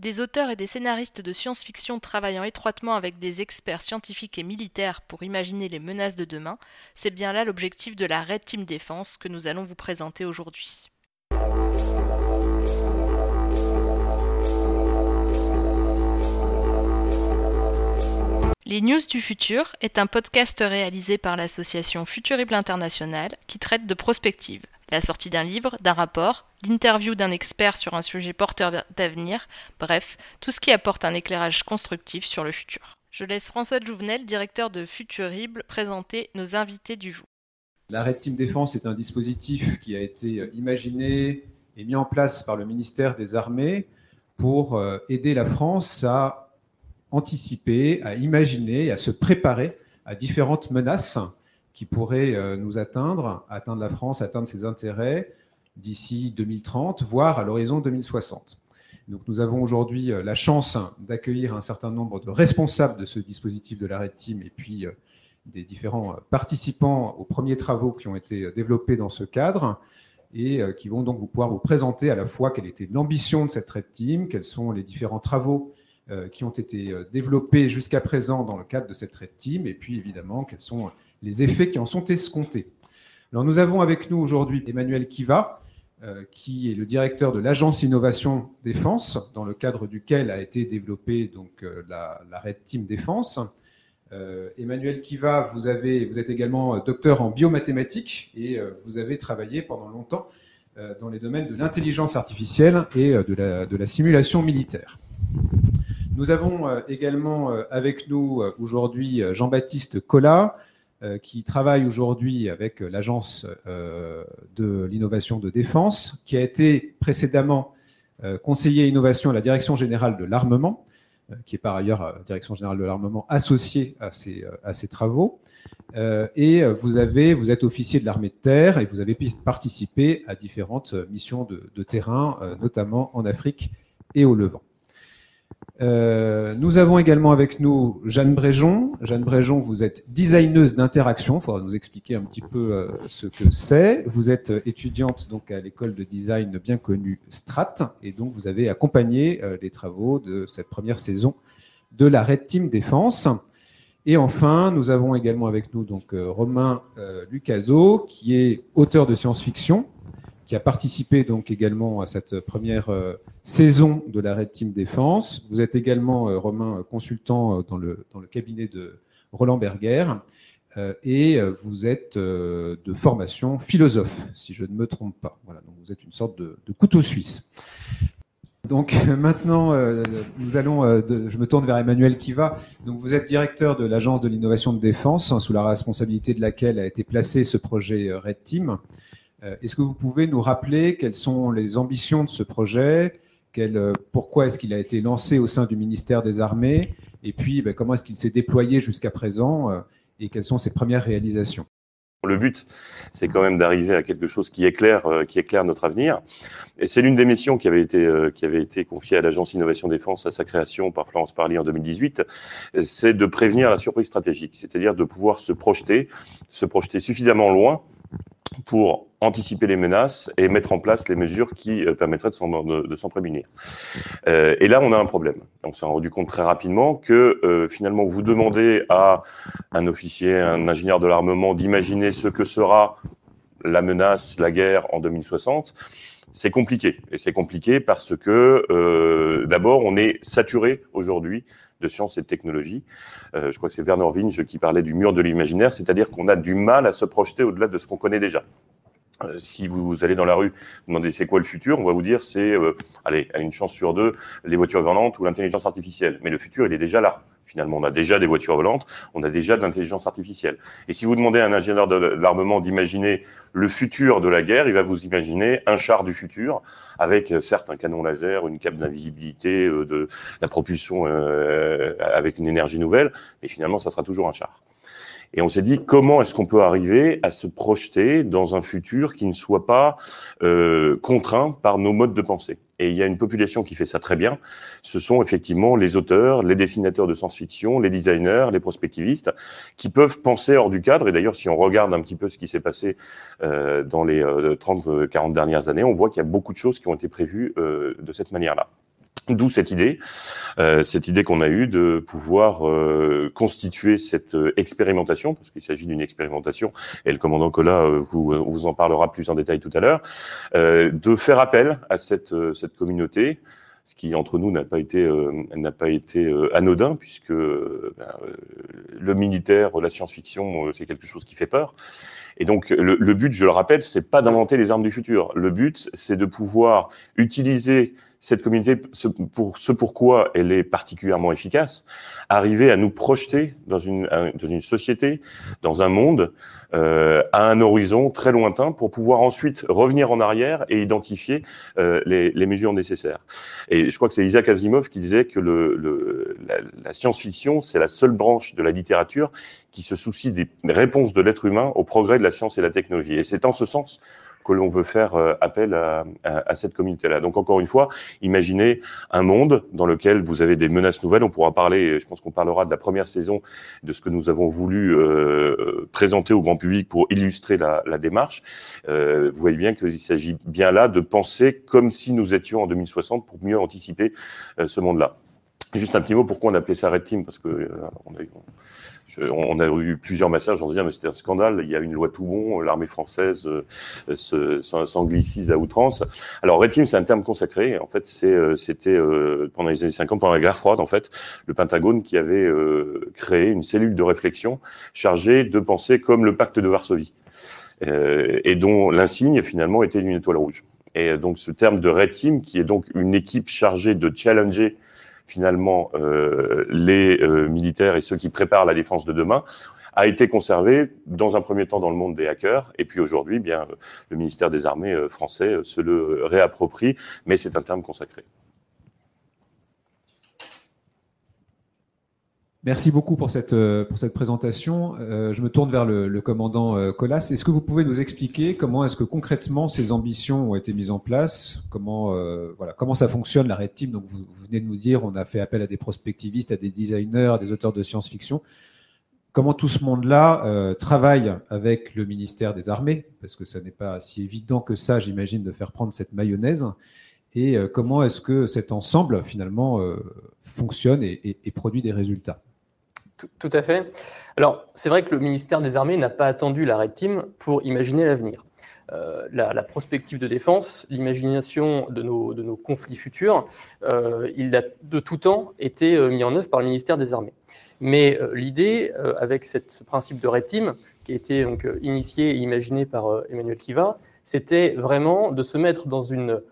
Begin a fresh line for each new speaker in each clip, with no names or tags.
Des auteurs et des scénaristes de science-fiction travaillant étroitement avec des experts scientifiques et militaires pour imaginer les menaces de demain, c'est bien là l'objectif de la Red Team Défense que nous allons vous présenter aujourd'hui. Les News du Futur est un podcast réalisé par l'association Futurible International qui traite de prospective, la sortie d'un livre, d'un rapport, l'interview d'un expert sur un sujet porteur d'avenir, bref, tout ce qui apporte un éclairage constructif sur le futur. Je laisse François Jouvenel, directeur de Futurible, présenter nos invités du jour.
La Red Team Défense est un dispositif qui a été imaginé et mis en place par le ministère des Armées pour euh, aider la France à anticiper, à imaginer, à se préparer à différentes menaces qui pourraient euh, nous atteindre, atteindre la France, atteindre ses intérêts d'ici 2030, voire à l'horizon 2060. Donc nous avons aujourd'hui euh, la chance d'accueillir un certain nombre de responsables de ce dispositif de la Red Team et puis euh, des différents participants aux premiers travaux qui ont été développés dans ce cadre et qui vont donc vous pouvoir vous présenter à la fois quelle était l'ambition de cette Red Team, quels sont les différents travaux qui ont été développés jusqu'à présent dans le cadre de cette Red Team, et puis évidemment quels sont les effets qui en sont escomptés. Alors nous avons avec nous aujourd'hui Emmanuel Kiva, euh, qui est le directeur de l'agence Innovation Défense, dans le cadre duquel a été développée donc la, Red Team Défense. Emmanuel Kiva, vous, êtes également docteur en biomathématiques et vous avez travaillé pendant longtemps dans les domaines de l'intelligence artificielle et de la, de la simulation militaire. Nous avons euh, également euh, avec nous euh, aujourd'hui Jean-Baptiste Collat, qui travaille aujourd'hui avec l'Agence de l'innovation de défense, qui a été précédemment conseiller innovation à la Direction générale de l'armement, qui est par ailleurs Direction générale de l'armement associée à ces, travaux. Et vous, avez, vous êtes officier de l'armée de terre et vous avez participé à différentes missions de terrain, notamment en Afrique et au Levant. Euh, nous avons également avec nous Jeanne Bréjon. Jeanne Bréjon, vous êtes designeuse d'interaction. Il faudra nous expliquer un petit peu euh, ce que c'est. Vous êtes étudiante donc à l'école de design bien connue Strat, et donc vous avez accompagné euh, les travaux de cette première saison de la Red Team Défense. Et enfin, nous avons également avec nous donc Romain Lucaso, qui est auteur de science-fiction, qui a participé donc également à cette première euh, saison de la Red Team Défense. Vous êtes également, euh, Romain, consultant euh, dans le, dans le cabinet de Roland Berger. et vous êtes de formation philosophe, si je ne me trompe pas. Voilà, donc vous êtes une sorte de, couteau suisse. Donc maintenant, nous allons. je me tourne vers Emmanuel Kiva. Donc vous êtes directeur de l'agence de l'innovation de défense, hein, sous la responsabilité de laquelle a été placé ce projet Red Team. Euh, est-ce que vous pouvez nous rappeler quelles sont les ambitions de ce projet? Euh, Pourquoi est-ce qu'il a été lancé au sein du ministère des Armées? Et puis, ben, comment est-ce qu'il s'est déployé jusqu'à présent euh, Et quelles sont ses premières réalisations?
Le but, c'est quand même d'arriver à quelque chose qui éclaire, qui notre avenir. Et c'est l'une des missions qui avait été, confiée à l'Agence Innovation Défense à sa création par Florence Parly en 2018. C'est de prévenir la surprise stratégique, c'est-à-dire de pouvoir se projeter suffisamment loin pour anticiper les menaces et mettre en place les mesures qui euh, permettraient de s'en prémunir. Euh, et là, on a un problème. On s'est rendu compte très rapidement que euh, finalement, vous demandez à un officier, un ingénieur de l'armement d'imaginer ce que sera la menace, la guerre en 2060. C'est compliqué. Et c'est compliqué parce que, d'abord, on est saturé aujourd'hui de sciences et de technologie. Euh, je crois que c'est Werner Winge qui parlait du mur de l'imaginaire, c'est-à-dire qu'on a du mal à se projeter au-delà de ce qu'on connaît déjà. Euh, si vous allez dans la rue, vous demandez c'est quoi le futur, on va vous dire c'est, euh, allez, à une chance sur deux, les voitures volantes ou l'intelligence artificielle. Mais le futur, il est déjà là. Finalement, on a déjà des voitures volantes, on a déjà de l'intelligence artificielle. Et si vous demandez à un ingénieur de l'armement d'imaginer le futur de la guerre, il va vous imaginer un char du futur avec euh, certes un canon laser, une cape d'invisibilité, de la propulsion euh, avec une énergie nouvelle, mais finalement, ça sera toujours un char. Et on s'est dit comment est-ce qu'on peut arriver à se projeter dans un futur qui ne soit pas euh, contraint par nos modes de pensée? Et il y a une population qui fait ça très bien. Ce sont effectivement les auteurs, les dessinateurs de science-fiction, les designers, les prospectivistes, qui peuvent penser hors du cadre. Et d'ailleurs, si on regarde un petit peu ce qui s'est passé euh, dans les 30-40 euh, dernières années, on voit qu'il y a beaucoup de choses qui ont été prévues euh, de cette manière-là. D'où cette idée, euh, cette idée qu'on a eue de pouvoir euh, constituer cette euh, expérimentation, parce qu'il s'agit d'une expérimentation, et le commandant Collat vous, vous en parlera plus en détail tout à l'heure, de faire appel à cette, cette communauté, ce qui entre nous n'a pas été n'a pas été anodin puisque ben, le militaire, la science-fiction, c'est quelque chose qui fait peur. Et donc le, le but, je le rappelle, c'est pas d'inventer les armes du futur. Le but, c'est de pouvoir utiliser cette communauté, pour ce pourquoi elle est particulièrement efficace, arriver à nous projeter dans une, dans une société, dans un monde, euh, à un horizon très lointain, pour pouvoir ensuite revenir en arrière et identifier euh, les, les, mesures nécessaires. Et je crois que c'est Isaac Asimov qui disait que le, le la, la science-fiction, c'est la seule branche de la littérature qui se soucie des réponses de l'être humain au progrès de la science et la technologie. Et c'est en ce sens que l'on veut faire euh, appel à, cette communauté-là. Donc encore une fois, imaginez un monde dans lequel vous avez des menaces nouvelles. On pourra parler, je pense qu'on parlera de la première saison, de ce que nous avons voulu euh, présenter au grand public pour illustrer la, démarche. Euh, vous voyez bien qu'il s'agit bien là de penser comme si nous étions en 2060 pour mieux anticiper ce monde-là. Juste un petit mot, pourquoi on appelait ça Red Team? Parce que on a eu plusieurs messages en disant mais c'était un scandale, il y a une loi tout bon, l'armée française euh, s'anglicise à outrance. Alors Red Team, c'est un terme consacré. En fait, euh, c'était euh, pendant les années 50, pendant la guerre froide, en fait, le Pentagone qui avait créé une cellule de réflexion chargée de penser comme le pacte de Varsovie, et dont l'insigne finalement était une étoile rouge. Et donc ce terme de Red Team, qui est donc une équipe chargée de challenger finalement euh, les euh, militaires et ceux qui préparent la défense de demain a été conservé dans un premier temps dans le monde des hackers et puis aujourd'hui bien le ministère des Armées euh, français se le réapproprie mais c'est un terme consacré.
Merci beaucoup pour cette, euh, présentation. Euh, je me tourne vers le, commandant euh, Colas. Est-ce que vous pouvez nous expliquer comment est-ce que concrètement ces ambitions ont été mises en place? Comment, voilà, comment ça fonctionne la Red Team? Donc vous, venez de nous dire, on a fait appel à des prospectivistes, à des designers, à des auteurs de science-fiction. Comment tout ce monde-là travaille avec le ministère des Armées? Parce que ça n'est pas si évident que ça, j'imagine, de faire prendre cette mayonnaise. Et comment est-ce que cet ensemble, finalement, fonctionne et produit des résultats?
Tout, à fait. Alors, c'est vrai que le ministère des Armées n'a pas attendu la Red Team pour imaginer l'avenir. Euh, la, prospective de défense, l'imagination de nos, conflits futurs, euh, il a de tout temps été euh, mis en œuvre par le ministère des Armées. Mais l'idée, avec ce principe de Red Team, qui a été donc, initié et imaginé par Emmanuel Kiva, c'était vraiment de se mettre dans une,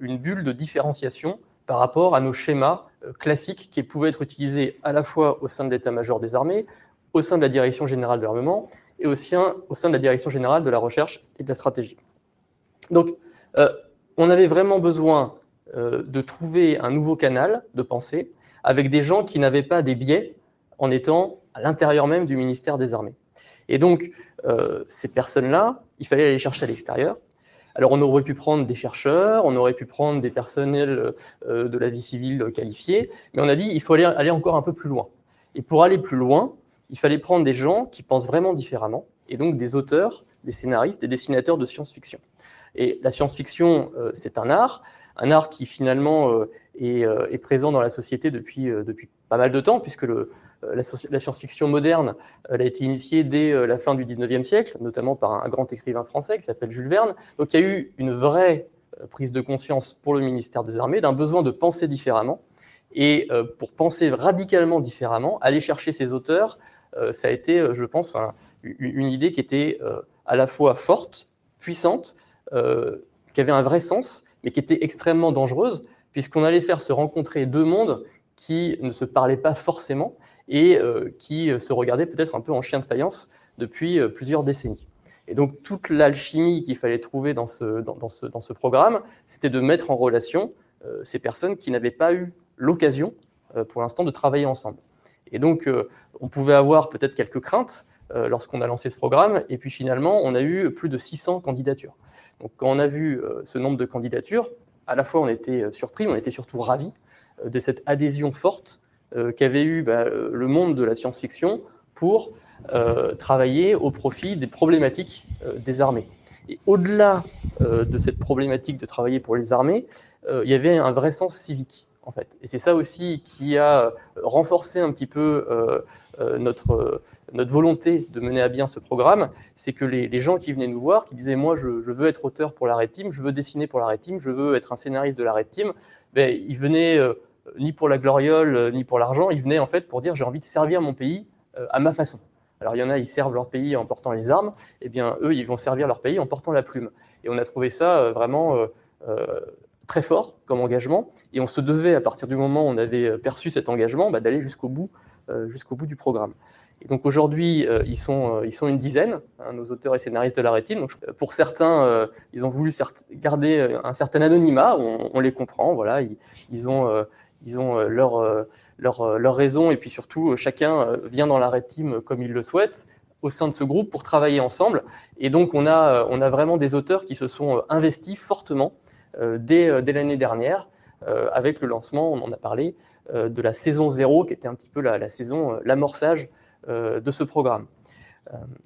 une bulle de différenciation par rapport à nos schémas euh, classiques qui pouvaient être utilisés à la fois au sein de l'état-major des armées, au sein de la direction générale de l'armement et aussi au sein de la direction générale de la recherche et de la stratégie. Donc, euh, on avait vraiment besoin euh, de trouver un nouveau canal de pensée avec des gens qui n'avaient pas des biais en étant à l'intérieur même du ministère des Armées. Et donc, ces personnes-là, il fallait aller les chercher à l'extérieur. Alors on aurait pu prendre des chercheurs, on aurait pu prendre des personnels euh, de la vie civile qualifiés, mais on a dit il faut aller, aller encore un peu plus loin. Et pour aller plus loin, il fallait prendre des gens qui pensent vraiment différemment, et donc des auteurs, des scénaristes, des dessinateurs de science-fiction. Et la science-fiction, euh, c'est un art, un art qui finalement euh, est, est, présent dans la société depuis, depuis pas mal de temps, puisque euh, la, science-fiction moderne, a été initiée dès euh, la fin du 19e siècle, notamment par un grand écrivain français qui s'appelle Jules Verne. Donc il y a eu une vraie euh, prise de conscience pour le ministère des Armées d'un besoin de penser différemment. Et pour penser radicalement différemment, aller chercher ces auteurs, ça a été, je pense, une idée qui était à la fois forte, puissante, qui avait un vrai sens, mais qui était extrêmement dangereuse, puisqu'on allait faire se rencontrer deux mondes qui ne se parlaient pas forcément et euh, qui euh, se regardaient peut-être un peu en chien de faïence depuis euh, plusieurs décennies. Et donc toute l'alchimie qu'il fallait trouver dans ce, dans, ce, dans ce programme, c'était de mettre en relation ces personnes qui n'avaient pas eu l'occasion pour l'instant de travailler ensemble. Et donc on pouvait avoir peut-être quelques craintes lorsqu'on a lancé ce programme, et puis finalement on a eu plus de 600 candidatures. Donc quand on a vu ce nombre de candidatures, à la fois on était surpris, mais on était surtout ravis de cette adhésion forte euh, qu'avait eu bah, le monde de la science-fiction pour euh, travailler au profit des problématiques euh, des armées. Et au-delà de cette problématique de travailler pour les armées, il y avait un vrai sens civique. Et c'est ça aussi qui a renforcé un petit peu notre, notre volonté de mener à bien ce programme, c'est que les, gens qui venaient nous voir, qui disaient moi je, veux être auteur pour la Red Team, je veux dessiner pour la Red Team, je veux être un scénariste de la Red Team, ben, ils venaient ni pour la gloriole, ni pour l'argent, ils venaient en fait pour dire j'ai envie de servir mon pays à ma façon. Alors il y en a, ils servent leur pays en portant les armes, et eh bien eux, ils vont servir leur pays en portant la plume. Et on a trouvé ça euh, vraiment euh, euh, très fort comme engagement, et on se devait, à partir du moment où on avait perçu cet engagement, bah, d'aller jusqu'au bout, jusqu'au bout du programme. Et donc aujourd'hui, ils, sont, ils sont une dizaine, hein, nos auteurs et scénaristes de la rétine. Donc, pour certains, ils ont voulu garder un certain anonymat, on, les comprend. Voilà, ils ont ils ont euh, leur, euh, leur, euh, leur, raison et puis surtout chacun vient dans la Red comme il le souhaite au sein de ce groupe pour travailler ensemble. Et donc on a, on a vraiment des auteurs qui se sont investis fortement dès, dès l'année dernière avec le lancement, on en a parlé, de la saison 0 qui était un petit peu la, saison, l'amorçage de ce programme.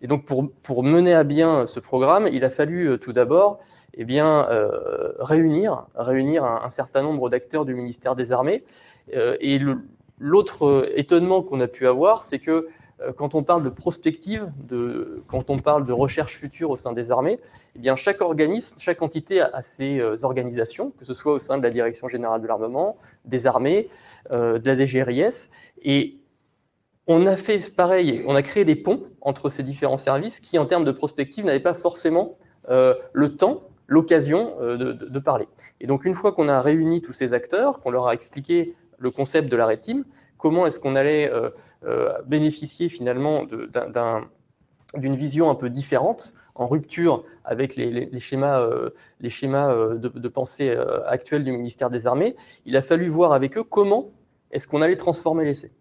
Et donc pour, mener à bien ce programme, il a fallu tout d'abord eh bien, euh, réunir, réunir un, certain nombre d'acteurs du ministère des Armées. Euh, et l'autre étonnement qu'on a pu avoir, c'est que euh, quand on parle de prospective, de, quand on parle de recherche future au sein des armées, eh bien chaque organisme, chaque entité a, ses organisations, que ce soit au sein de la Direction générale de l'armement, des armées, de la DGRIS, et on a fait pareil, on a créé des ponts entre ces différents services qui, en termes de prospective, n'avaient pas forcément le temps l'occasion euh, de, parler. Et donc, une fois qu'on a réuni tous ces acteurs, qu'on leur a expliqué le concept de la team, comment est-ce qu'on allait euh, euh, bénéficier finalement d'une vision un peu différente, en rupture avec les, schémas, les schémas de, pensée actuels du ministère des Armées, il a fallu voir avec eux comment est-ce qu'on allait transformer l'essai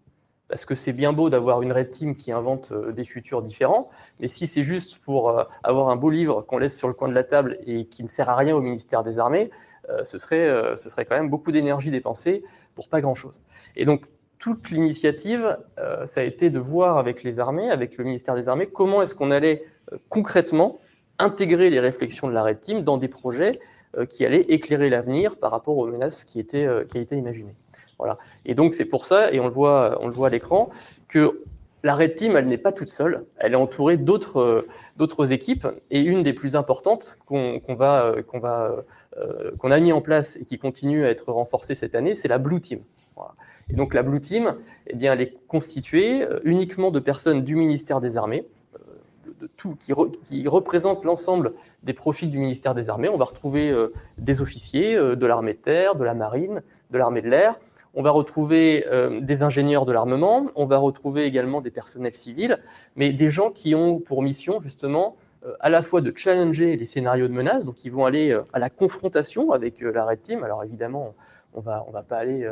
parce que c'est bien beau d'avoir une red team qui invente euh, des futurs différents, mais si c'est juste pour euh, avoir un beau livre qu'on laisse sur le coin de la table et qui ne sert à rien au ministère des Armées, euh, ce, serait, ce serait quand même beaucoup d'énergie dépensée pour pas grand-chose. Et donc, toute l'initiative, ça a été de voir avec les armées, avec le ministère des Armées, comment est-ce qu'on allait concrètement intégrer les réflexions de la Red Team dans des projets qui allaient éclairer l'avenir par rapport aux menaces qui étaient, qui étaient imaginées. Voilà. Et donc c'est pour ça, et on le voit, on le voit à l'écran, que la Red Team, elle n'est pas toute seule, elle est entourée d'autres équipes, et une des plus importantes euh, qu'on a mis en place et qui continue à être renforcée cette année, c'est la Blue Team. Et donc la Blue Team, eh bien, elle est constituée euh, uniquement de personnes du ministère des Armées, euh, de tout, qui, qui représentent l'ensemble des profils du ministère des Armées. On va retrouver des officiers de l'armée de terre, de la marine, de l'armée de l'air, on va retrouver euh, des ingénieurs de l'armement, on va retrouver également des personnels civils, mais des gens qui ont pour mission justement euh, à la fois de challenger les scénarios de menaces, donc ils vont aller euh, à la confrontation avec la Red Team. Alors évidemment, on va, on va pas aller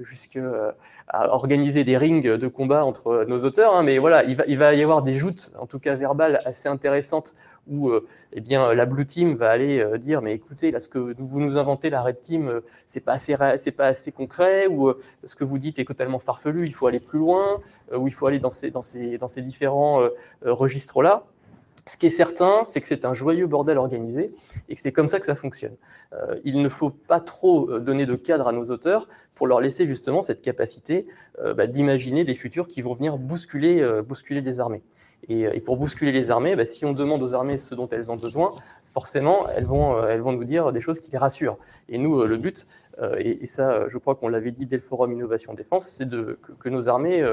jusqu'à organiser des rings de combat entre nos auteurs, hein, mais voilà, il va, il va y avoir des joutes, en tout cas verbales, assez intéressantes où euh, eh bien, la Blue Team va aller euh, dire mais écoutez, là, ce que vous nous inventez, la Red Team, euh, c'est pas assez, pas assez concret, ou ce que vous dites est totalement farfelu, il faut aller plus loin, ou il faut aller dans ces, dans ces, dans ces différents registres-là. Ce qui est certain, c'est que c'est un joyeux bordel organisé et que c'est comme ça que ça fonctionne. il ne faut pas trop donner de cadre à nos auteurs pour leur laisser justement cette capacité bah, d'imaginer des futurs qui vont venir bousculer, bousculer les armées. Et, pour bousculer les armées, bah, si on demande aux armées ce dont elles ont besoin, forcément, elles vont, euh, elles vont nous dire des choses qui les rassurent. Et nous, euh, le but, euh, et, ça, je crois qu'on l'avait dit dès le forum Innovation Défense, c'est que, nos armées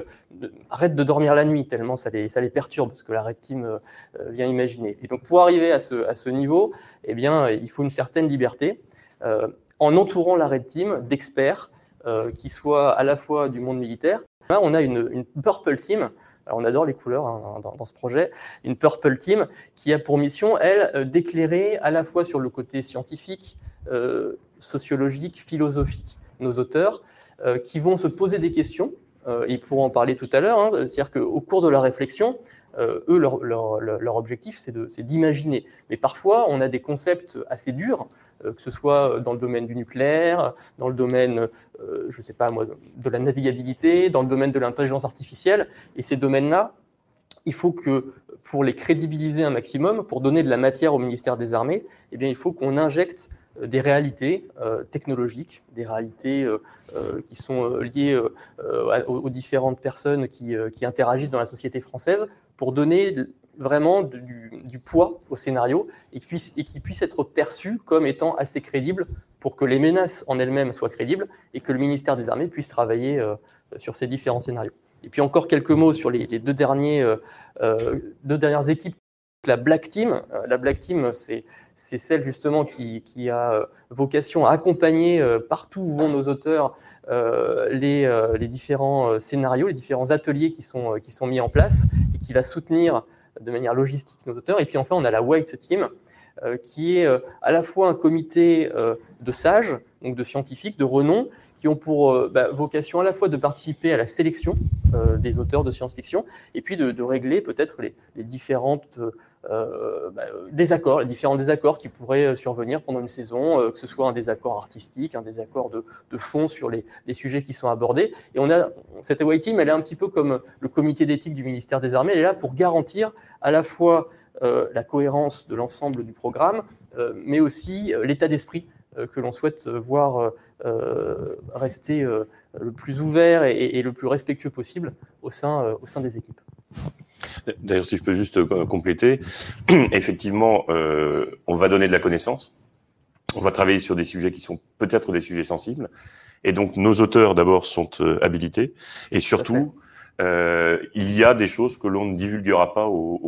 arrêtent de dormir la nuit, tellement ça les, perturbe, ce que la Red Team vient imaginer. Et donc, pour arriver à ce, niveau, eh bien, il faut une certaine liberté, en entourant la Red Team d'experts qui soient à la fois du monde militaire. Là, on a une, Purple Team, on adore les couleurs hein, dans, ce projet, une Purple Team qui a pour mission, elle, euh, d'éclairer à la fois sur le côté scientifique, euh, sociologique, philosophique, nos auteurs, euh, qui vont se poser des questions, ils pourront en parler tout à l'heure, hein, c'est-à-dire qu'au cours de la réflexion, eux, leur, objectif, c'est d'imaginer. Mais parfois, on a des concepts assez durs, que ce soit dans le domaine du nucléaire, dans le domaine euh, je ne sais pas moi, de la navigabilité, dans le domaine de l'intelligence artificielle. Et ces domaines-là, il faut que pour les crédibiliser un maximum, pour donner de la matière au ministère des Armées, eh il faut qu'on injecte des réalités technologiques, des réalités qui sont liées aux, différentes personnes qui, interagissent dans la société française, pour donner vraiment du, poids au scénario et qui, puisse, et qui puisse être perçu comme étant assez crédible pour que les menaces en elles-mêmes soient crédibles et que le ministère des Armées puisse travailler sur ces différents scénarios. Et puis encore quelques mots sur les, deux, derniers, euh, euh, deux dernières équipes. La Black Team, euh, la Black Team, c'est celle justement qui, a vocation à accompagner partout où vont nos auteurs les, les, différents scénarios, les différents ateliers qui sont, qui sont mis en place et qui va soutenir de manière logistique nos auteurs. Et puis enfin, on a la White Team, qui est à la fois un comité de sages, donc de scientifiques de renom, qui ont pour euh, bah, vocation à la fois de participer à la sélection euh, des auteurs de science-fiction et puis de, régler peut-être les, différentes euh, bah, désaccords, les différents désaccords qui pourraient survenir pendant une saison, que ce soit un désaccord artistique, un désaccord de, fond sur les, sujets qui sont abordés. Et on a cette away team, elle est un petit peu comme le comité d'éthique du ministère des Armées. Elle est là pour garantir à la fois la cohérence de l'ensemble du programme, mais aussi l'état d'esprit que l'on souhaite voir euh, euh, rester le plus ouvert et, le plus respectueux possible au sein, au sein des équipes.
D'ailleurs, si je peux juste compléter, effectivement, on va donner de la connaissance, on va travailler sur des sujets qui sont peut-être des sujets sensibles, et donc nos auteurs d'abord sont habilités, et surtout, euh, il y a des choses que l'on ne divulguera pas au,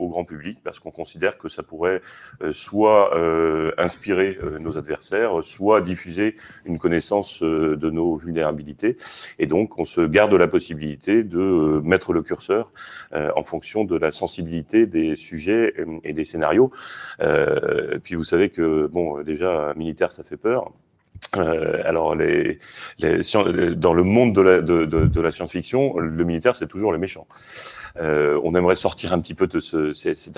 grand public parce qu'on considère que ça pourrait euh, soit euh, inspirer nos adversaires, soit diffuser une connaissance de nos vulnérabilités. Et donc, on se garde la possibilité de mettre le curseur en fonction de la sensibilité des sujets et des scénarios. puis vous savez que, bon, déjà, militaire, ça fait peur. Euh, alors, les, les, dans le monde de la, de, de, de la science-fiction, le militaire, c'est toujours le méchant. Euh, on aimerait sortir un petit peu de ce, cet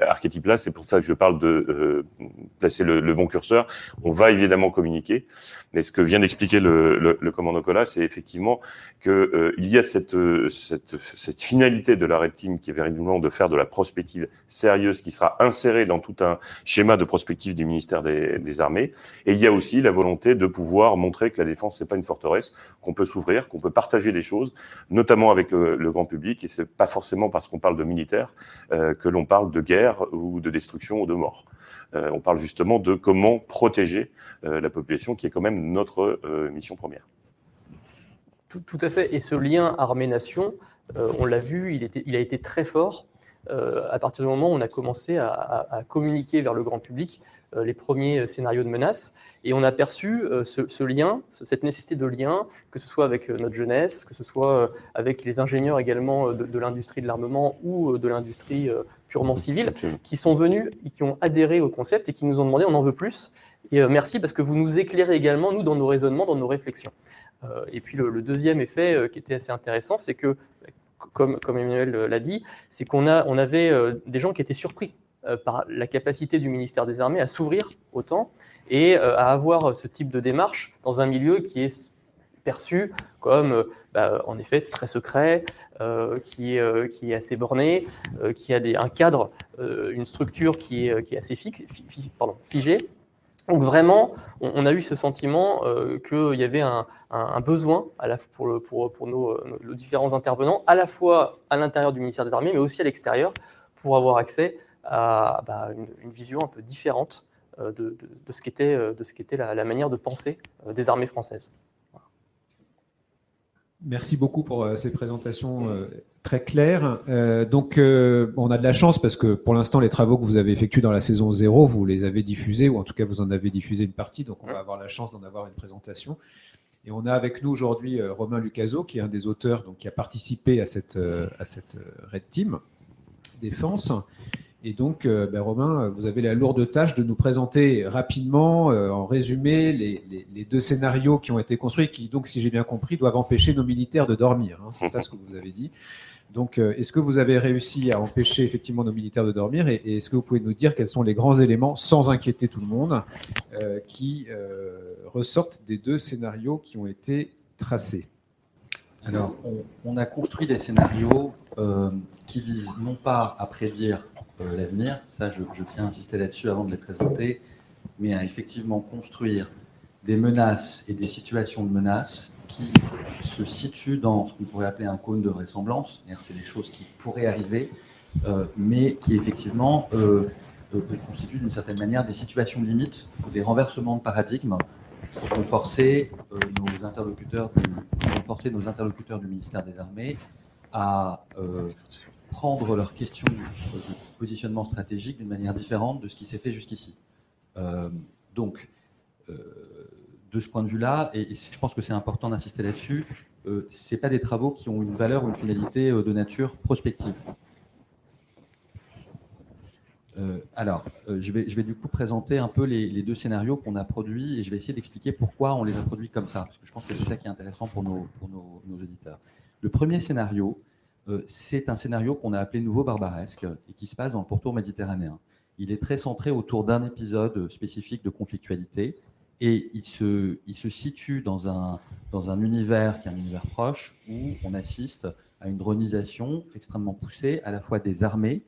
archétype-là. C'est pour ça que je parle de euh, placer le, le, bon curseur. On va évidemment communiquer, mais ce que vient d'expliquer le, le, le, commandant Colas, c'est effectivement qu'il euh, y a cette, cette, cette, finalité de la Red qui est véritablement de faire de la prospective sérieuse, qui sera insérée dans tout un schéma de prospective du ministère des, des Armées. Et il y a aussi la volonté de pouvoir montrer que la défense c'est pas une forteresse, qu'on peut s'ouvrir, qu'on peut partager des choses, notamment avec le, le grand public. Et c'est pas forcément parce qu'on parle de militaire euh, que l'on parle de guerre ou de destruction ou de mort. Euh, on parle justement de comment protéger euh, la population, qui est quand même notre mission première.
Tout, à fait. Et ce lien armée-nation, on l'a vu, il, était, il, a été très fort à partir du moment où on a commencé à communiquer vers le grand public euh, les premiers scénarios de menaces. Et on a perçu euh, ce, lien, cette nécessité de lien, que ce soit avec euh, notre jeunesse, que ce soit avec les ingénieurs également de, l'industrie de l'armement ou de l'industrie purement civile, qui sont venus, et qui ont adhéré au concept et qui nous ont demandé on en veut plus. Et merci parce que vous nous éclairez également, nous, dans nos raisonnements, dans nos réflexions. Et puis le, deuxième effet qui était assez intéressant, c'est que, comme, Emmanuel l'a dit, c'est qu'on on avait des gens qui étaient surpris euh, par la capacité du ministère des Armées à s'ouvrir autant et euh, à avoir ce type de démarche dans un milieu qui est perçu comme, euh, bah, en effet, très secret, qui, est, qui, est, assez borné, qui a des, un cadre, une structure qui est, qui est assez fixe, pardon, figée. Donc vraiment, on, a eu ce sentiment qu'il y avait un, besoin pour, nos, différents intervenants, à la fois à l'intérieur du ministère des Armées, mais aussi à l'extérieur, pour avoir accès à bah, une, vision un peu différente euh, de, ce qu'était euh, qu la, manière de penser euh, des armées françaises.
Merci beaucoup pour ces présentations très claires. donc, on a de la chance parce que pour l'instant, les travaux que vous avez effectués dans la saison 0, vous les avez diffusés, ou en tout cas, vous en avez diffusé une partie. Donc, on va avoir la chance d'en avoir une présentation. Et on a avec nous aujourd'hui Romain Lucaso, qui est un des auteurs donc, qui a participé à cette, à cette Red Team Défense. Et donc, euh, ben, Romain, vous avez la lourde tâche de nous présenter rapidement, euh, en résumé, les, deux scénarios qui ont été construits, qui, donc, si j'ai bien compris, doivent empêcher nos militaires de dormir. Hein. c'est ça ce que vous avez dit. Donc, euh, est-ce que vous avez réussi à empêcher effectivement nos militaires de dormir Et, est-ce que vous pouvez nous dire quels sont les grands éléments, sans inquiéter tout le monde, qui ressortent des deux scénarios qui ont été tracés?
Alors, on, a construit des scénarios euh, qui visent non pas à prédire euh, l'avenir, ça je, tiens à insister là-dessus avant de les présenter, mais à effectivement construire des menaces et des situations de menaces qui se situent dans ce qu'on pourrait appeler un cône de vraisemblance, c'est des choses qui pourraient arriver, euh, mais qui effectivement constituent d'une certaine manière des situations limites, des renversements de paradigme qui vont forcer nos interlocuteurs du, ministère des Armées à euh, prendre leurs questions positionnement stratégique d'une manière différente de ce qui s'est fait jusqu'ici. Euh, donc, euh, de ce point de vue-là, et, je pense que c'est important d'insister là-dessus, ce pas des travaux qui ont une valeur ou une finalité de nature prospective. alors, je, vais, du coup présenter un peu les, deux scénarios qu'on a produits et je vais essayer d'expliquer pourquoi on les a produits comme ça, parce que je pense que c'est ça qui est intéressant pour nos, pour nos, nos auditeurs. Le premier scénario, euh, c'est un scénario qu'on a appelé Nouveau Barbaresque et qui se passe dans le pourtour méditerranéen. Il est très centré autour d'un épisode spécifique de conflictualité et il se, il se situe dans un, dans un univers qui est un univers proche où on assiste à une dronisation extrêmement poussée à la fois des armées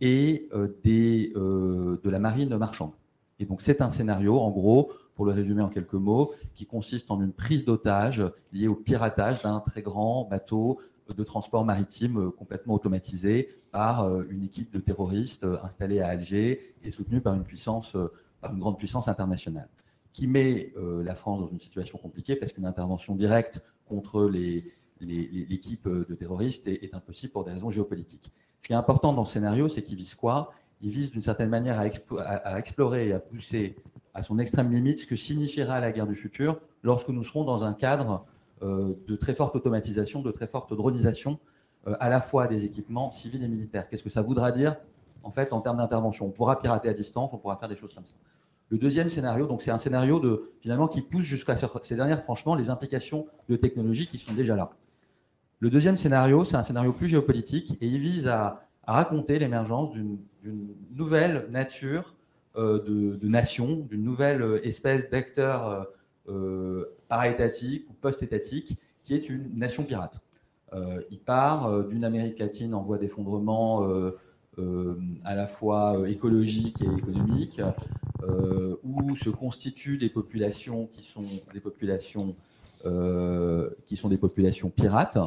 et euh, des, euh, de la marine marchande. Et donc c'est un scénario, en gros, pour le résumer en quelques mots, qui consiste en une prise d'otage liée au piratage d'un très grand bateau de transport maritime euh, complètement automatisé par euh, une équipe de terroristes euh, installée à Alger et soutenue par une puissance, par une grande puissance internationale, qui met la France dans une situation compliquée parce qu'une intervention directe contre l'équipe de terroristes est, impossible pour des raisons géopolitiques. Ce qui est important dans ce scénario, c'est qu'il vise quoi? Il vise d'une certaine manière à, explorer et à pousser à son extrême limite ce que signifiera la guerre du futur lorsque nous serons dans un cadre de très forte automatisation, de très forte dronisation, euh, à la fois des équipements civils et militaires. Qu'est-ce que ça voudra dire en fait en termes d'intervention? On pourra pirater à distance, on pourra faire des choses comme ça. Le deuxième scénario, donc c'est un scénario de finalement qui pousse jusqu'à ces dernières franchement les implications de technologies qui sont déjà là. Le deuxième scénario, c'est un scénario plus géopolitique et il vise à, raconter l'émergence d'une nouvelle nature euh, de, nation, d'une nouvelle euh, espèce d'acteur euh, para-étatique ou post-étatique, qui est une nation pirate. il part d'une Amérique latine en voie d'effondrement à la fois écologique et économique, où se constituent des populations qui sont des populations qui sont des populations pirates.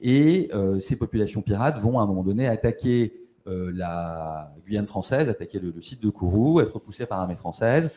Et ces populations pirates vont à un moment donné attaquer euh, la Guyane française, attaquer le, site de Kourou, être poussés par l'armée française,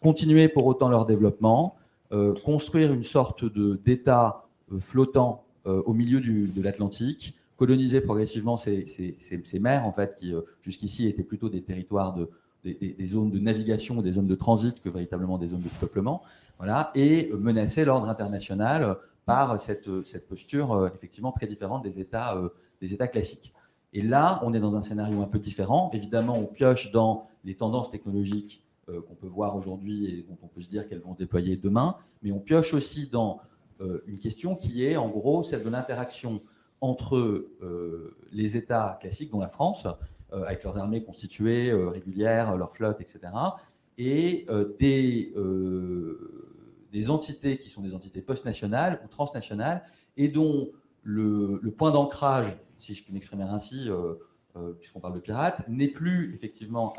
continuer pour autant leur développement, euh, construire une sorte d'État euh, flottant au milieu de l'Atlantique, coloniser progressivement ces, ces, mers, en fait, qui jusqu'ici étaient plutôt des territoires de, des, zones de navigation, des zones de transit que véritablement des zones de peuplement, voilà, et menacer l'ordre international par cette, cette posture effectivement très différente des États, des États classiques. Et là, on est dans un scénario un peu différent. Évidemment, on pioche dans les tendances technologiques euh, qu'on peut voir aujourd'hui et dont on peut se dire qu'elles vont se déployer demain, mais on pioche aussi dans euh, une question qui est en gros celle de l'interaction entre euh, les États classiques, dont la France, avec leurs armées constituées, régulières, leurs flottes, etc., et des, entités qui sont des entités post-nationales ou transnationales, et dont le, point d'ancrage si je puis m'exprimer ainsi, puisqu'on parle de pirates, n'est plus effectivement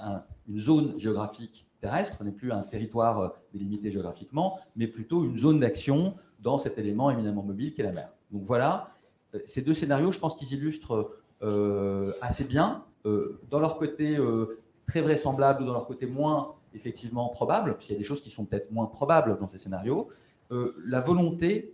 une zone géographique terrestre, n'est plus un territoire euh, délimité géographiquement, mais plutôt une zone d'action dans cet élément éminemment mobile qu'est la mer. Donc voilà, ces deux scénarios, je pense qu'ils illustrent assez bien, dans leur côté très vraisemblable ou dans leur côté moins effectivement probable, puisqu'il y a des choses qui sont peut-être moins probables dans ces scénarios, la volonté,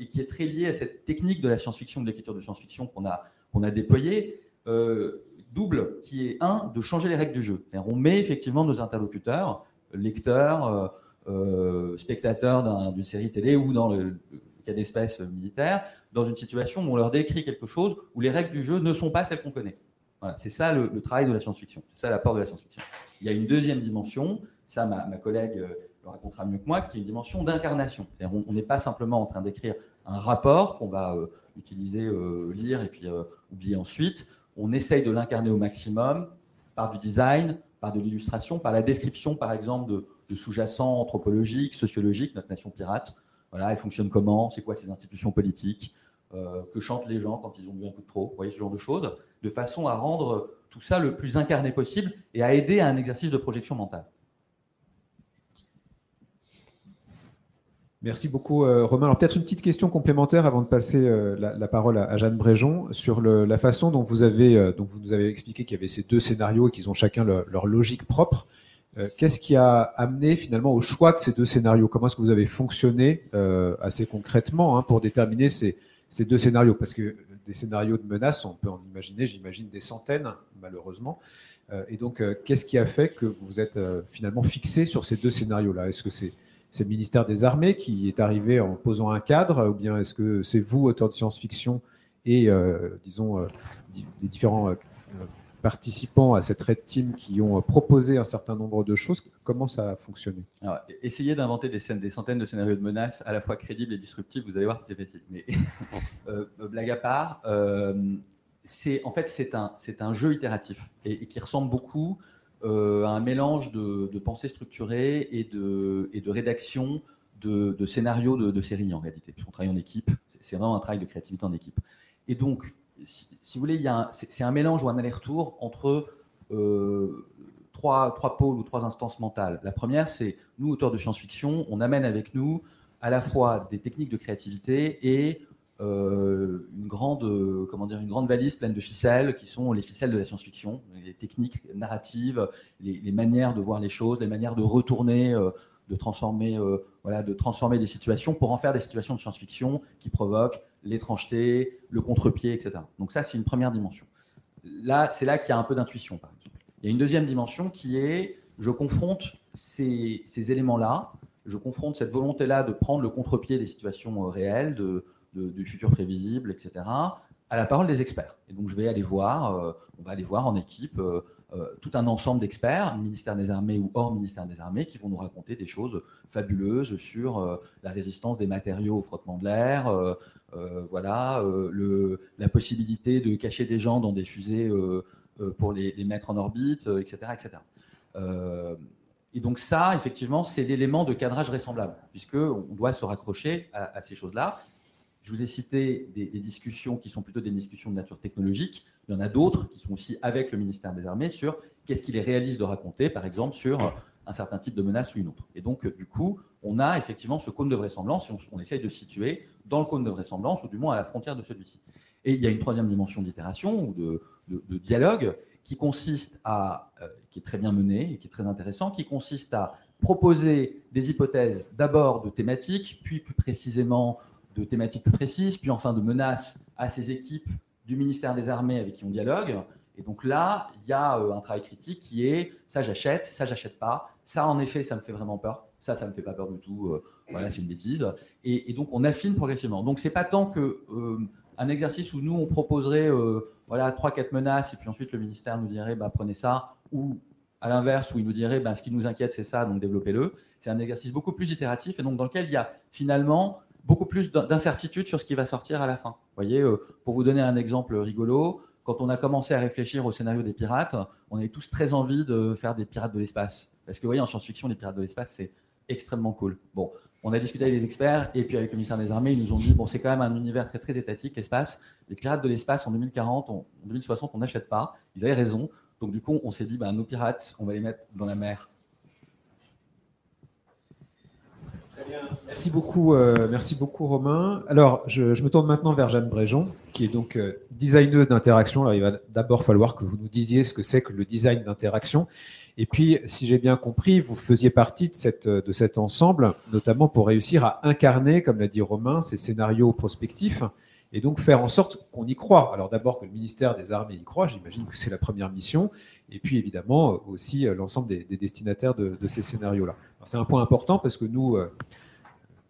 et qui est très liée à cette technique de la science-fiction, de l'écriture de science-fiction qu'on a qu'on a déployé, euh, double, qui est un, de changer les règles du jeu. On met effectivement nos interlocuteurs, lecteurs, euh, euh, spectateurs d'une série télé ou dans le, cas d'espèces militaires, dans une situation où on leur décrit quelque chose où les règles du jeu ne sont pas celles qu'on connaît. C'est ça le, travail de la science-fiction, c'est ça l'apport de la science-fiction. Il y a une deuxième dimension, ça ma, collègue le racontera mieux que moi, qui est une dimension d'incarnation. On n'est pas simplement en train d'écrire un rapport qu'on va utiliser, euh, lire et puis euh, oublier ensuite. On essaye de l'incarner au maximum par du design, par de l'illustration, par la description, par exemple, de, sous-jacents anthropologiques, sociologiques, notre nation pirate. Voilà, elle fonctionne comment? C'est quoi ses institutions politiques? Que chantent les gens quand ils ont bu un coup de trop, vous voyez ce genre de choses, de façon à rendre tout ça le plus incarné possible et à aider à un exercice de projection mentale.
Merci beaucoup, euh, Romain. Alors, peut-être une petite question complémentaire avant de passer euh, la, parole à, Jeanne Bréjon sur la façon dont vous, avez, euh, vous nous avez expliqué qu'il y avait ces deux scénarios et qu'ils ont chacun leur logique propre. Qu'est-ce qui a amené finalement au choix de ces deux scénarios? Comment est-ce que vous avez fonctionné assez concrètement hein, pour déterminer ces, ces, deux scénarios? Parce que des scénarios de menaces, on peut en imaginer, j'imagine, des centaines, malheureusement. et donc, qu'est-ce qui a fait que vous êtes finalement fixé sur ces deux scénarios-là? Est-ce que c'est c'est le ministère des Armées qui est arrivé en posant un cadre, ou bien est-ce que c'est vous, auteur de science-fiction, et euh, disons euh, les différents euh, participants à cette Red Team qui ont proposé un certain nombre de choses? Comment ça a fonctionné?
Alors, Essayez d'inventer des, des, centaines de scénarios de menaces à la fois crédibles et disruptifs, vous allez voir si c'est facile. Mais blague à part, c'est en fait c'est un, un jeu itératif et qui ressemble beaucoup euh, un mélange de, pensée structurée et de, de rédaction de, scénarios de, séries en réalité, puisqu'on travaille en équipe, c'est vraiment un travail de créativité en équipe. Et donc, si, vous voulez, c'est un mélange ou un aller-retour entre euh, trois, trois pôles ou trois instances mentales. La première, c'est nous, auteurs de science-fiction, on amène avec nous à la fois des techniques de créativité et une, grande, euh, comment dire, une grande valise pleine de ficelles qui sont les ficelles de la science-fiction, les techniques narratives, les, manières de voir les choses, les manières de retourner, euh, de, transformer, voilà, de transformer des situations pour en faire des situations de science-fiction qui provoquent l'étrangeté, le contre-pied, etc. Donc ça, c'est une première dimension. Là, c'est là qu'il y a un peu d'intuition, par exemple. Il y a une deuxième dimension qui est, je confronte ces, ces éléments-là, je confronte cette volonté-là de prendre le contre-pied des situations réelles, de, du futur prévisible, etc., à la parole des experts. Et donc je vais aller voir, euh, on va aller voir en équipe euh, euh, tout un ensemble d'experts, ministère des Armées ou hors ministère des Armées, qui vont nous raconter des choses fabuleuses sur la résistance des matériaux au frottement de l'air, voilà, la possibilité de cacher des gens dans des fusées pour les, mettre en orbite, etc. etc. Et donc ça, effectivement, c'est l'élément de cadrage vraisemblable, puisqu'on doit se raccrocher à ces choses-là. Je vous ai cité des, discussions qui sont plutôt des discussions de nature technologique. Il y en a d'autres qui sont aussi avec le ministère des Armées sur qu'est-ce qu'il est réaliste de raconter, par exemple, sur un certain type de menace ou une autre. Et donc, du coup, on a effectivement ce cône de vraisemblance et on, essaye de situer dans le cône de vraisemblance, ou du moins à la frontière de celui-ci. Et il y a une troisième dimension d'itération ou de, dialogue qui consiste à, euh, qui est très bien menée et qui est très intéressant, qui consiste à proposer des hypothèses d'abord de thématiques, puis plus précisément de thématiques plus précises, puis enfin de menaces à ces équipes du ministère des Armées avec qui on dialogue. Et donc là, il y a euh, un travail critique qui est ça j'achète, ça j'achète pas, ça en effet ça me fait vraiment peur, ça ça me fait pas peur du tout, euh, voilà c'est une bêtise. Et, donc on affine progressivement. Donc c'est pas tant que euh, un exercice où nous on proposerait voilà trois quatre menaces et puis ensuite le ministère nous dirait bah prenez ça ou à l'inverse où il nous dirait bah, ce qui nous inquiète c'est ça donc développez-le. C'est un exercice beaucoup plus itératif et donc dans lequel il y a finalement beaucoup plus d'incertitude sur ce qui va sortir à la fin. Vous voyez, euh, pour vous donner un exemple rigolo, quand on a commencé à réfléchir au scénario des pirates, on avait tous très envie de faire des pirates de l'espace. Parce que vous voyez, en science-fiction, les pirates de l'espace, c'est extrêmement cool. Bon, on a discuté avec des experts et puis avec le ministère des Armées, ils nous ont dit bon, c'est quand même un univers très très étatique, l'espace. Les pirates de l'espace en 2040, en 2060, on n'achète pas. Ils avaient raison. Donc du coup, on s'est dit ben, nos pirates, on va les mettre dans la mer
Merci beaucoup, euh, merci beaucoup Romain. Alors, je, me tourne maintenant vers Jeanne Bréjon, qui est donc euh, designeuse d'interaction. Alors, il va d'abord falloir que vous nous disiez ce que c'est que le design d'interaction. Et puis, si j'ai bien compris, vous faisiez partie de, cette, de cet ensemble, notamment pour réussir à incarner, comme l'a dit Romain, ces scénarios prospectifs et donc faire en sorte qu'on y croit. Alors d'abord que le ministère des Armées y croit, j'imagine que c'est la première mission, et puis évidemment aussi euh, l'ensemble des, destinataires de, ces scénarios-là. C'est un point important parce que nous, euh,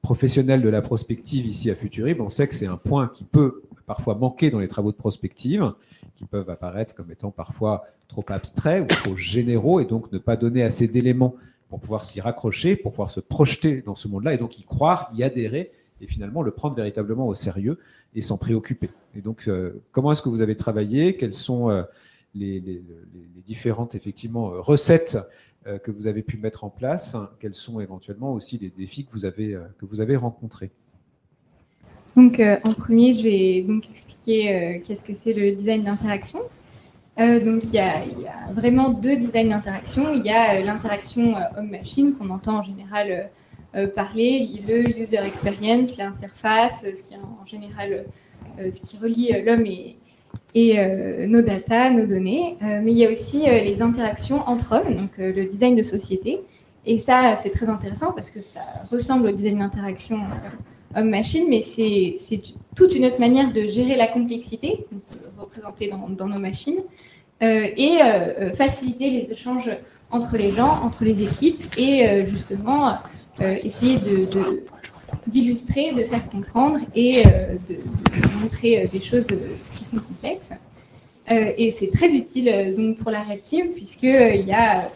professionnels de la prospective ici à Futurib, on sait que c'est un point qui peut parfois manquer dans les travaux de prospective, qui peuvent apparaître comme étant parfois trop abstraits ou trop généraux, et donc ne pas donner assez d'éléments pour pouvoir s'y raccrocher, pour pouvoir se projeter dans ce monde-là, et donc y croire, y adhérer, et finalement le prendre véritablement au sérieux et s'en préoccuper. Et donc, euh, comment est-ce que vous avez travaillé? Quelles sont euh, les, différentes effectivement euh, recettes que vous avez pu mettre en place Quels sont éventuellement aussi les défis que vous avez, que vous avez rencontrés
Donc, en premier, je vais donc expliquer qu'est-ce que c'est le design d'interaction. donc, il y, a, vraiment deux designs d'interaction. Il y a l'interaction homme-machine qu'on entend en général parler, le user experience, l'interface, ce qui en général ce qui relie l'homme et, et euh, nos data, nos données. Euh, mais il y a aussi euh, les interactions entre hommes, donc le design de société. Et ça, c'est très intéressant parce que ça ressemble au design d'interaction homme-machine, mais c'est toute une autre manière de gérer la complexité, représentée dans, nos machines, et faciliter les échanges entre les gens, entre les équipes, et justement essayer d'illustrer, de faire comprendre et de, montrer des choses euh, qui sont complexes. et c'est très utile donc pour la Red Team puisqu'il y a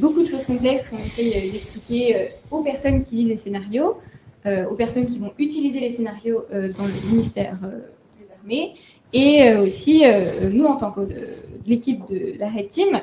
beaucoup de choses complexes qu'on essaye d'expliquer aux personnes qui lisent les scénarios, aux personnes qui vont utiliser les scénarios dans le ministère des Armées, et aussi nous en tant que l'équipe de la Red Team,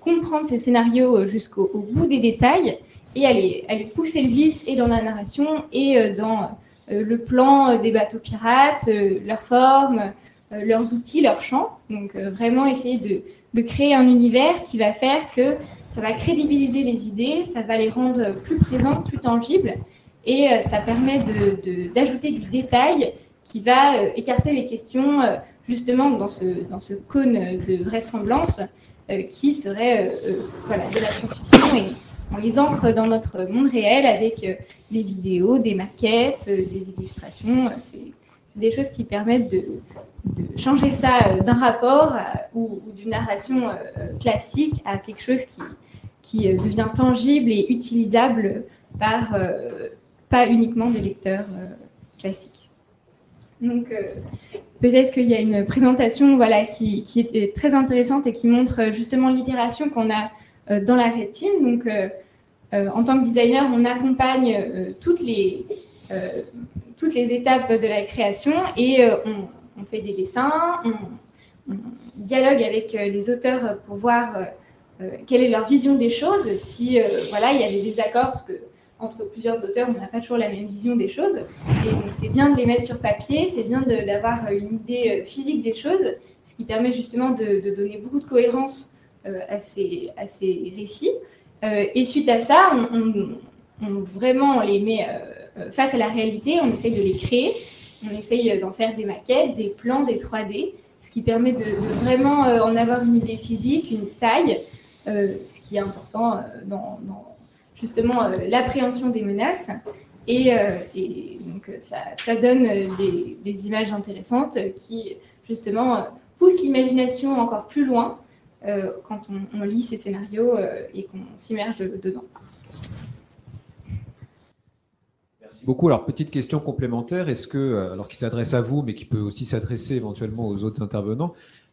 comprendre ces scénarios jusqu'au bout des détails et aller, aller pousser le vice et dans la narration et euh, dans euh, le plan des bateaux pirates, euh, leur forme, leurs outils, leurs champs. Donc vraiment essayer de, de, créer un univers qui va faire que ça va crédibiliser les idées, ça va les rendre plus présentes, plus tangibles, et ça permet d'ajouter de, du détail qui va écarter les questions justement dans ce, dans ce cône de vraisemblance qui serait voilà, de la science-fiction et on les ancre dans notre monde réel avec euh, des vidéos, des maquettes, euh, des illustrations. C'est des choses qui permettent de, changer ça euh, d'un rapport ou, d'une narration classique à quelque chose qui, qui devient tangible et utilisable par pas uniquement des lecteurs classiques. Donc, peut-être qu'il y a une présentation voilà, qui, qui, est très intéressante et qui montre justement l'itération qu'on a euh, dans la Red Team. Donc, euh, euh, en tant que designer, on accompagne toutes les toutes les étapes de la création et on, fait des dessins, on, dialogue avec les auteurs pour voir quelle est leur vision des choses. Si voilà, il y a des désaccords, parce que entre plusieurs auteurs, on n'a pas toujours la même vision des choses. Et c'est bien de les mettre sur papier, c'est bien d'avoir une idée physique des choses, ce qui permet justement de, donner beaucoup de cohérence euh, à ces, à, ces, récits. Euh, et suite à ça, on, vraiment les met euh, face à la réalité, on essaye de les créer, on essaye d'en faire des maquettes, des plans, des 3D, ce qui permet de, vraiment en avoir une idée physique, une taille, ce qui est important dans, justement l'appréhension des menaces. Et, donc ça, donne des, images intéressantes qui justement poussent l'imagination encore plus loin euh, quand on, lit ces scénarios euh, et qu'on s'immerge dedans.
Merci beaucoup. Alors, petite question complémentaire, est-ce que, euh, alors qui s'adresse à vous, mais qui peut aussi s'adresser éventuellement aux autres intervenants,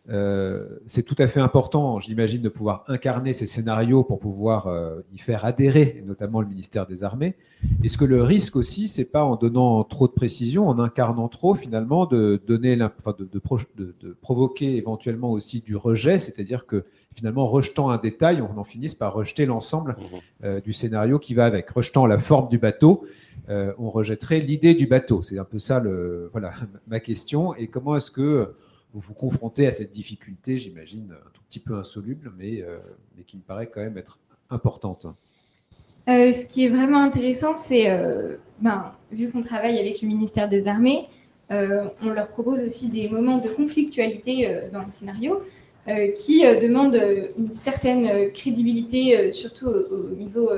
euh, c'est tout à fait important, j'imagine, de pouvoir incarner ces scénarios pour pouvoir euh, y faire adhérer, notamment le ministère des Armées. Est-ce que le risque aussi, c'est pas en donnant trop de précision, en incarnant trop, finalement, de donner, enfin, de, de, provoquer éventuellement aussi du rejet, c'est-à-dire que finalement, rejetant un détail, on en finisse par rejeter l'ensemble mmh. euh, du scénario qui va avec. Rejetant la forme du bateau, on rejetterait l'idée du bateau. C'est un peu ça, voilà, ma question. Et comment est-ce que vous vous confrontez à cette difficulté, j'imagine, un tout petit peu insoluble, mais, euh, qui me paraît quand même être importante?
Euh, ce qui est vraiment intéressant, c'est, euh, ben, vu qu'on travaille avec le ministère des Armées, on leur propose aussi des moments de conflictualité dans le scénario qui demandent une certaine crédibilité, surtout au, niveau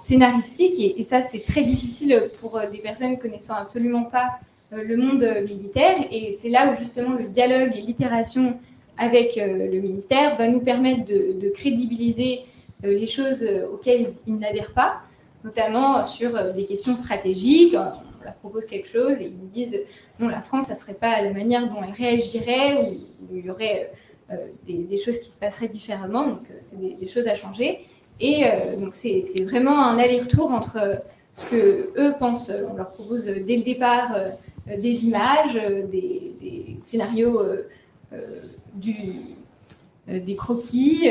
scénaristique. Et, ça, c'est très difficile pour des personnes connaissant absolument pas euh, le monde militaire. Et c'est là où justement le dialogue et l'itération avec euh, le ministère va nous permettre de, crédibiliser euh, les choses auxquelles ils n'adhèrent pas, notamment sur des questions stratégiques. On leur propose quelque chose et ils nous disent non, la France, ça ne serait pas la manière dont elle réagirait ou, il y aurait des, choses qui se passeraient différemment. Donc, c'est des, choses à changer. Et donc, c'est vraiment un aller-retour entre ce que eux pensent. On leur propose dès le départ euh, des images, euh, des, scénarios euh, des croquis,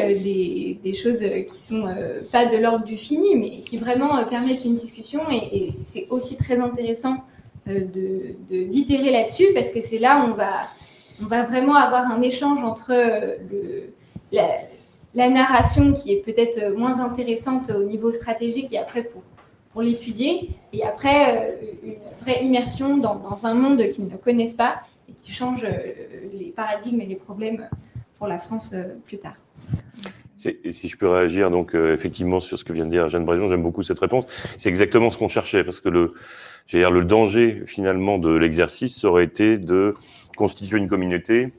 des, choses qui sont pas de l'ordre du fini, mais qui vraiment permettent une discussion. Et, c'est aussi très intéressant d'itérer de, là-dessus parce que c'est là où on va, on va vraiment avoir un échange entre le, la, narration qui est peut-être moins intéressante au niveau stratégique et après pour, pour l'étudier, et après une vraie immersion dans, dans un monde qu'ils ne connaissent pas et qui change les paradigmes et les problèmes pour la France plus tard.
Si je peux réagir donc euh, effectivement sur ce que vient de dire Jeanne Bréjon, j'aime beaucoup cette réponse. C'est exactement ce qu'on cherchait parce que le, le danger finalement de l'exercice aurait été de constituer une communauté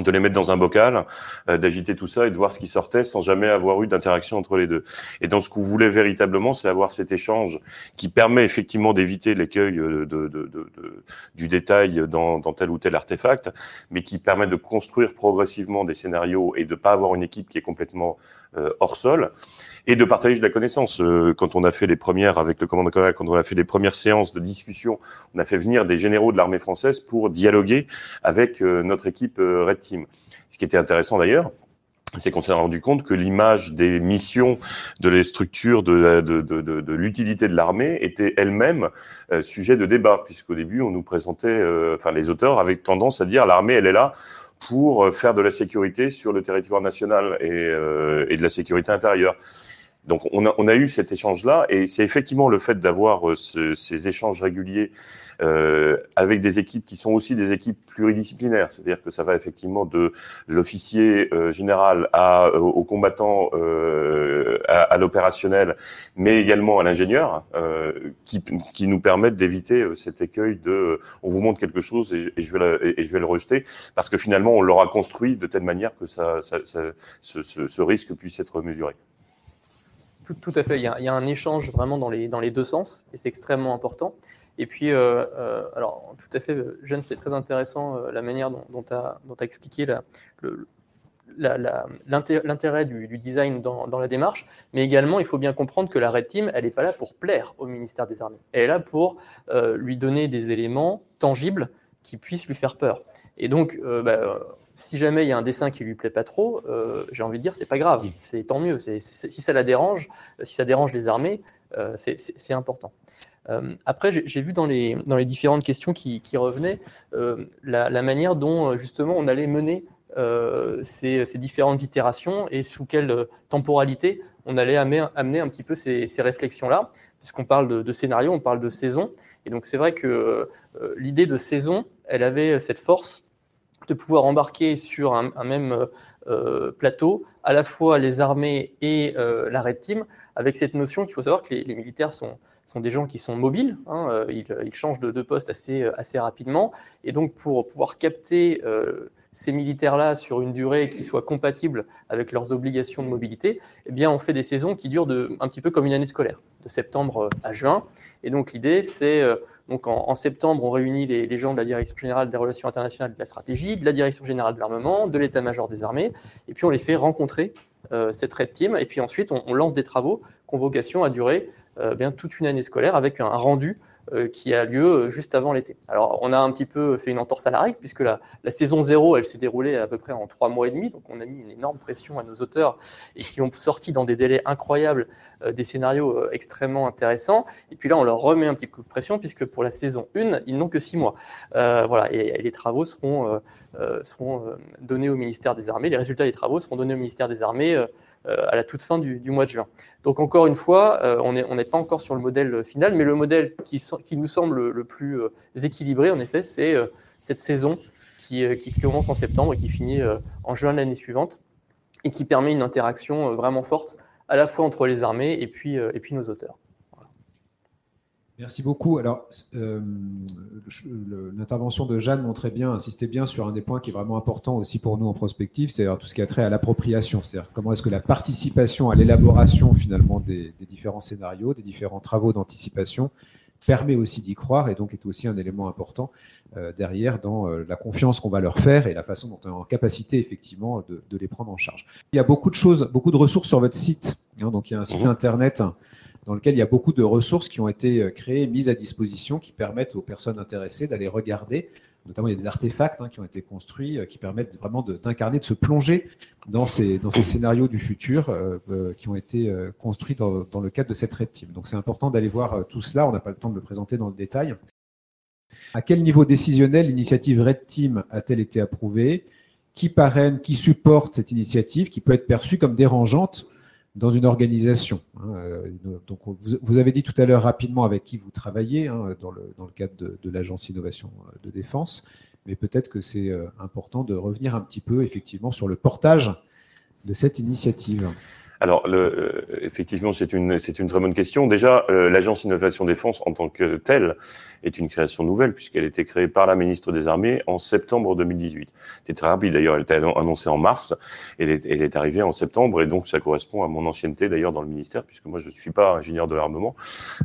de les mettre dans un bocal, euh, d'agiter tout ça et de voir ce qui sortait sans jamais avoir eu d'interaction entre les deux. Et dans ce qu'on voulait véritablement, c'est avoir cet échange qui permet effectivement d'éviter l'écueil euh, de, de, de, du détail dans, dans, tel ou tel artefact, mais qui permet de construire progressivement des scénarios et de pas avoir une équipe qui est complètement euh, hors sol et de partager de la connaissance. Euh, quand on a fait les premières avec le commandant colonel, quand on a fait les premières séances de discussion, on a fait venir des généraux de l'armée française pour dialoguer avec euh, notre équipe euh, Red Team. Ce qui était intéressant d'ailleurs, c'est qu'on s'est rendu compte que l'image des missions, de les structures, de, de, de, de l'utilité de l'armée était elle-même sujet de débat, puisqu'au début, on nous présentait, enfin les auteurs avaient tendance à dire l'armée, elle est là pour faire de la sécurité sur le territoire national et, et de la sécurité intérieure. Donc on a, eu cet échange-là, et c'est effectivement le fait d'avoir euh, ces échanges réguliers euh, avec des équipes qui sont aussi des équipes pluridisciplinaires, c'est-à-dire que ça va effectivement de l'officier euh, général à, euh, au combattant, à, l'opérationnel, mais également à l'ingénieur, qui, nous permettent d'éviter cet écueil de on vous montre quelque chose et, je, vais le rejeter, parce que finalement on l'aura construit de telle manière que ce risque puisse être mesuré.
Tout, à fait. Il y, a, un échange vraiment dans les, deux sens et c'est extrêmement important. Et puis, euh, euh, alors, tout à fait, Jeanne, c'était très intéressant euh, la manière dont tu as, expliqué l'intérêt du, design dans, dans, la démarche, mais également, il faut bien comprendre que la Red Team, elle n'est pas là pour plaire au ministère des Armées. Elle est là pour lui donner des éléments tangibles qui puissent lui faire peur. Et donc, bah, si jamais il y a un dessin qui lui plaît pas trop, euh, j'ai envie de dire c'est pas grave, c'est tant mieux. si ça la dérange, si ça dérange les armées, euh, c'est important. Euh, après, j'ai vu dans les, dans les différentes questions qui, revenaient la, manière dont justement on allait mener ces, différentes itérations et sous quelle temporalité on allait amener, amener un petit peu ces, réflexions-là, puisqu'on parle de, de, scénario, on parle de saison. Et donc c'est vrai que l'idée de saison, elle avait cette force de pouvoir embarquer sur un, même euh, plateau à la fois les armées et euh, la Red Team, avec cette notion qu'il faut savoir que les, militaires sont, sont, des gens qui sont mobiles, hein, euh, ils, changent de, de, poste assez, assez rapidement, et donc pour pouvoir capter ces militaires-là sur une durée qui soit compatible avec leurs obligations de mobilité, eh bien on fait des saisons qui durent de, un petit peu comme une année scolaire, de septembre à juin, et donc l'idée c'est donc en, septembre, on réunit les, gens de la Direction générale des relations internationales de la stratégie, de la Direction générale de l'armement, de l'état-major des armées, et puis on les fait rencontrer euh, cette Red Team, et puis ensuite on, lance des travaux qui ont vocation à durer euh, bien toute une année scolaire avec un rendu euh, qui a lieu juste avant l'été. Alors, on a un petit peu fait une entorse à la règle, puisque la, saison zéro, elle s'est déroulée à peu près en trois mois et demi, donc on a mis une énorme pression à nos auteurs et qui ont sorti dans des délais incroyables des scénarios extrêmement intéressants. Et puis là, on leur remet un petit coup de pression, puisque pour la saison 1, ils n'ont que six mois. voilà, et, les travaux seront, seront donnés au ministère des Armées, les résultats des travaux seront donnés au ministère des Armées euh, à la toute fin du, mois de juin. Donc encore une fois, euh, on n'est pas encore sur le modèle final, mais le modèle qui, nous semble le, plus euh, équilibré, en effet, c'est cette saison qui, commence en septembre et qui finit en juin de l'année suivante, et qui permet une interaction vraiment forte à la fois entre les armées et puis, et puis nos auteurs.
Merci beaucoup. Alors, euh, l'intervention de Jeanne montrait bien, insistait bien sur un des points qui est vraiment important aussi pour nous en prospective, c'est tout ce qui a trait à l'appropriation, c'est-à-dire comment est-ce que la participation à l'élaboration finalement des, différents scénarios, des différents travaux d'anticipation permet aussi d'y croire et donc est aussi un élément important euh, derrière dans euh, la confiance qu'on va leur faire et la façon dont on est en capacité effectivement de, les prendre en charge. Il y a beaucoup de choses, beaucoup de ressources sur votre site. Hein, donc il y a un site mmh. internet dans lequel il y a beaucoup de ressources qui ont été euh, créées, mises à disposition, qui permettent aux personnes intéressées d'aller regarder. Notamment, il y a des artefacts hein, qui ont été construits, euh, qui permettent vraiment d'incarner, de, se plonger dans ces, scénarios du futur euh, qui ont été construits dans, dans, le cadre de cette Red Team. Donc, c'est important d'aller voir tout cela. On n'a pas le temps de le présenter dans le détail. À quel niveau décisionnel l'initiative Red Team a-t-elle été approuvée? Qui parraine, qui supporte cette initiative qui peut être perçue comme dérangeante dans une organisation hein, euh, Donc, vous, avez dit tout à l'heure rapidement avec qui vous travaillez hein, dans, le, cadre de, l'Agence Innovation de Défense, mais peut-être que c'est euh, important de revenir un petit peu effectivement sur le portage de cette initiative.
Alors, le, euh, effectivement, c'est une, c'est une très bonne question. Déjà, euh, l'Agence Innovation Défense en tant que telle est une création nouvelle puisqu'elle a été créée par la ministre des Armées en septembre 2018. C'était très rapide d'ailleurs, elle était annoncée en mars, elle est, elle est arrivée en septembre et donc ça correspond à mon ancienneté d'ailleurs dans le ministère puisque moi je ne suis pas ingénieur de l'armement,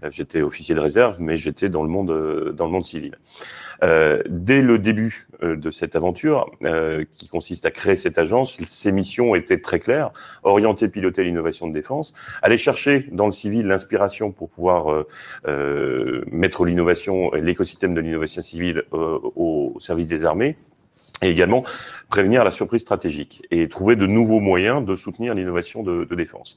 euh, j'étais officier de réserve mais j'étais dans le monde, dans le monde civil. Euh, dès le début euh, de cette aventure, euh, qui consiste à créer cette agence, ses missions étaient très claires. Orienter, piloter l'innovation de défense, aller chercher dans le civil l'inspiration pour pouvoir mettre l'innovation, l'écosystème de l'innovation civile au service des armées et également prévenir la surprise stratégique et trouver de nouveaux moyens de soutenir l'innovation de, de, défense.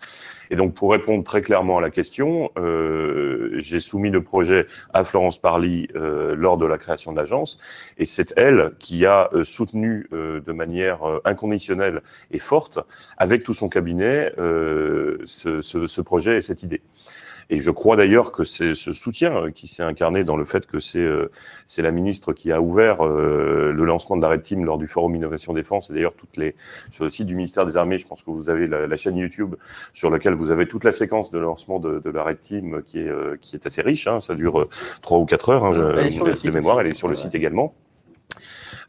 Et donc, pour répondre très clairement à la question, euh, j'ai soumis le projet à Florence Parly euh, lors de la création de l'agence, et c'est elle qui a euh, soutenu euh, de manière euh, inconditionnelle et forte, avec tout son cabinet, ce, ce, ce projet et cette idée. Et je crois d'ailleurs que c'est ce soutien euh, qui s'est incarné dans le fait que c'est euh, c'est la ministre qui a ouvert euh, le lancement de la Red Team lors du Forum Innovation Défense. Et d'ailleurs, toutes les sur le site du ministère des Armées, je pense que vous avez la, la chaîne YouTube sur laquelle vous avez toute la séquence de lancement de, de la Red Team qui est qui est assez riche. Hein, ça dure trois ou quatre heures. Hein, je, de mémoire, elle est sur le site également.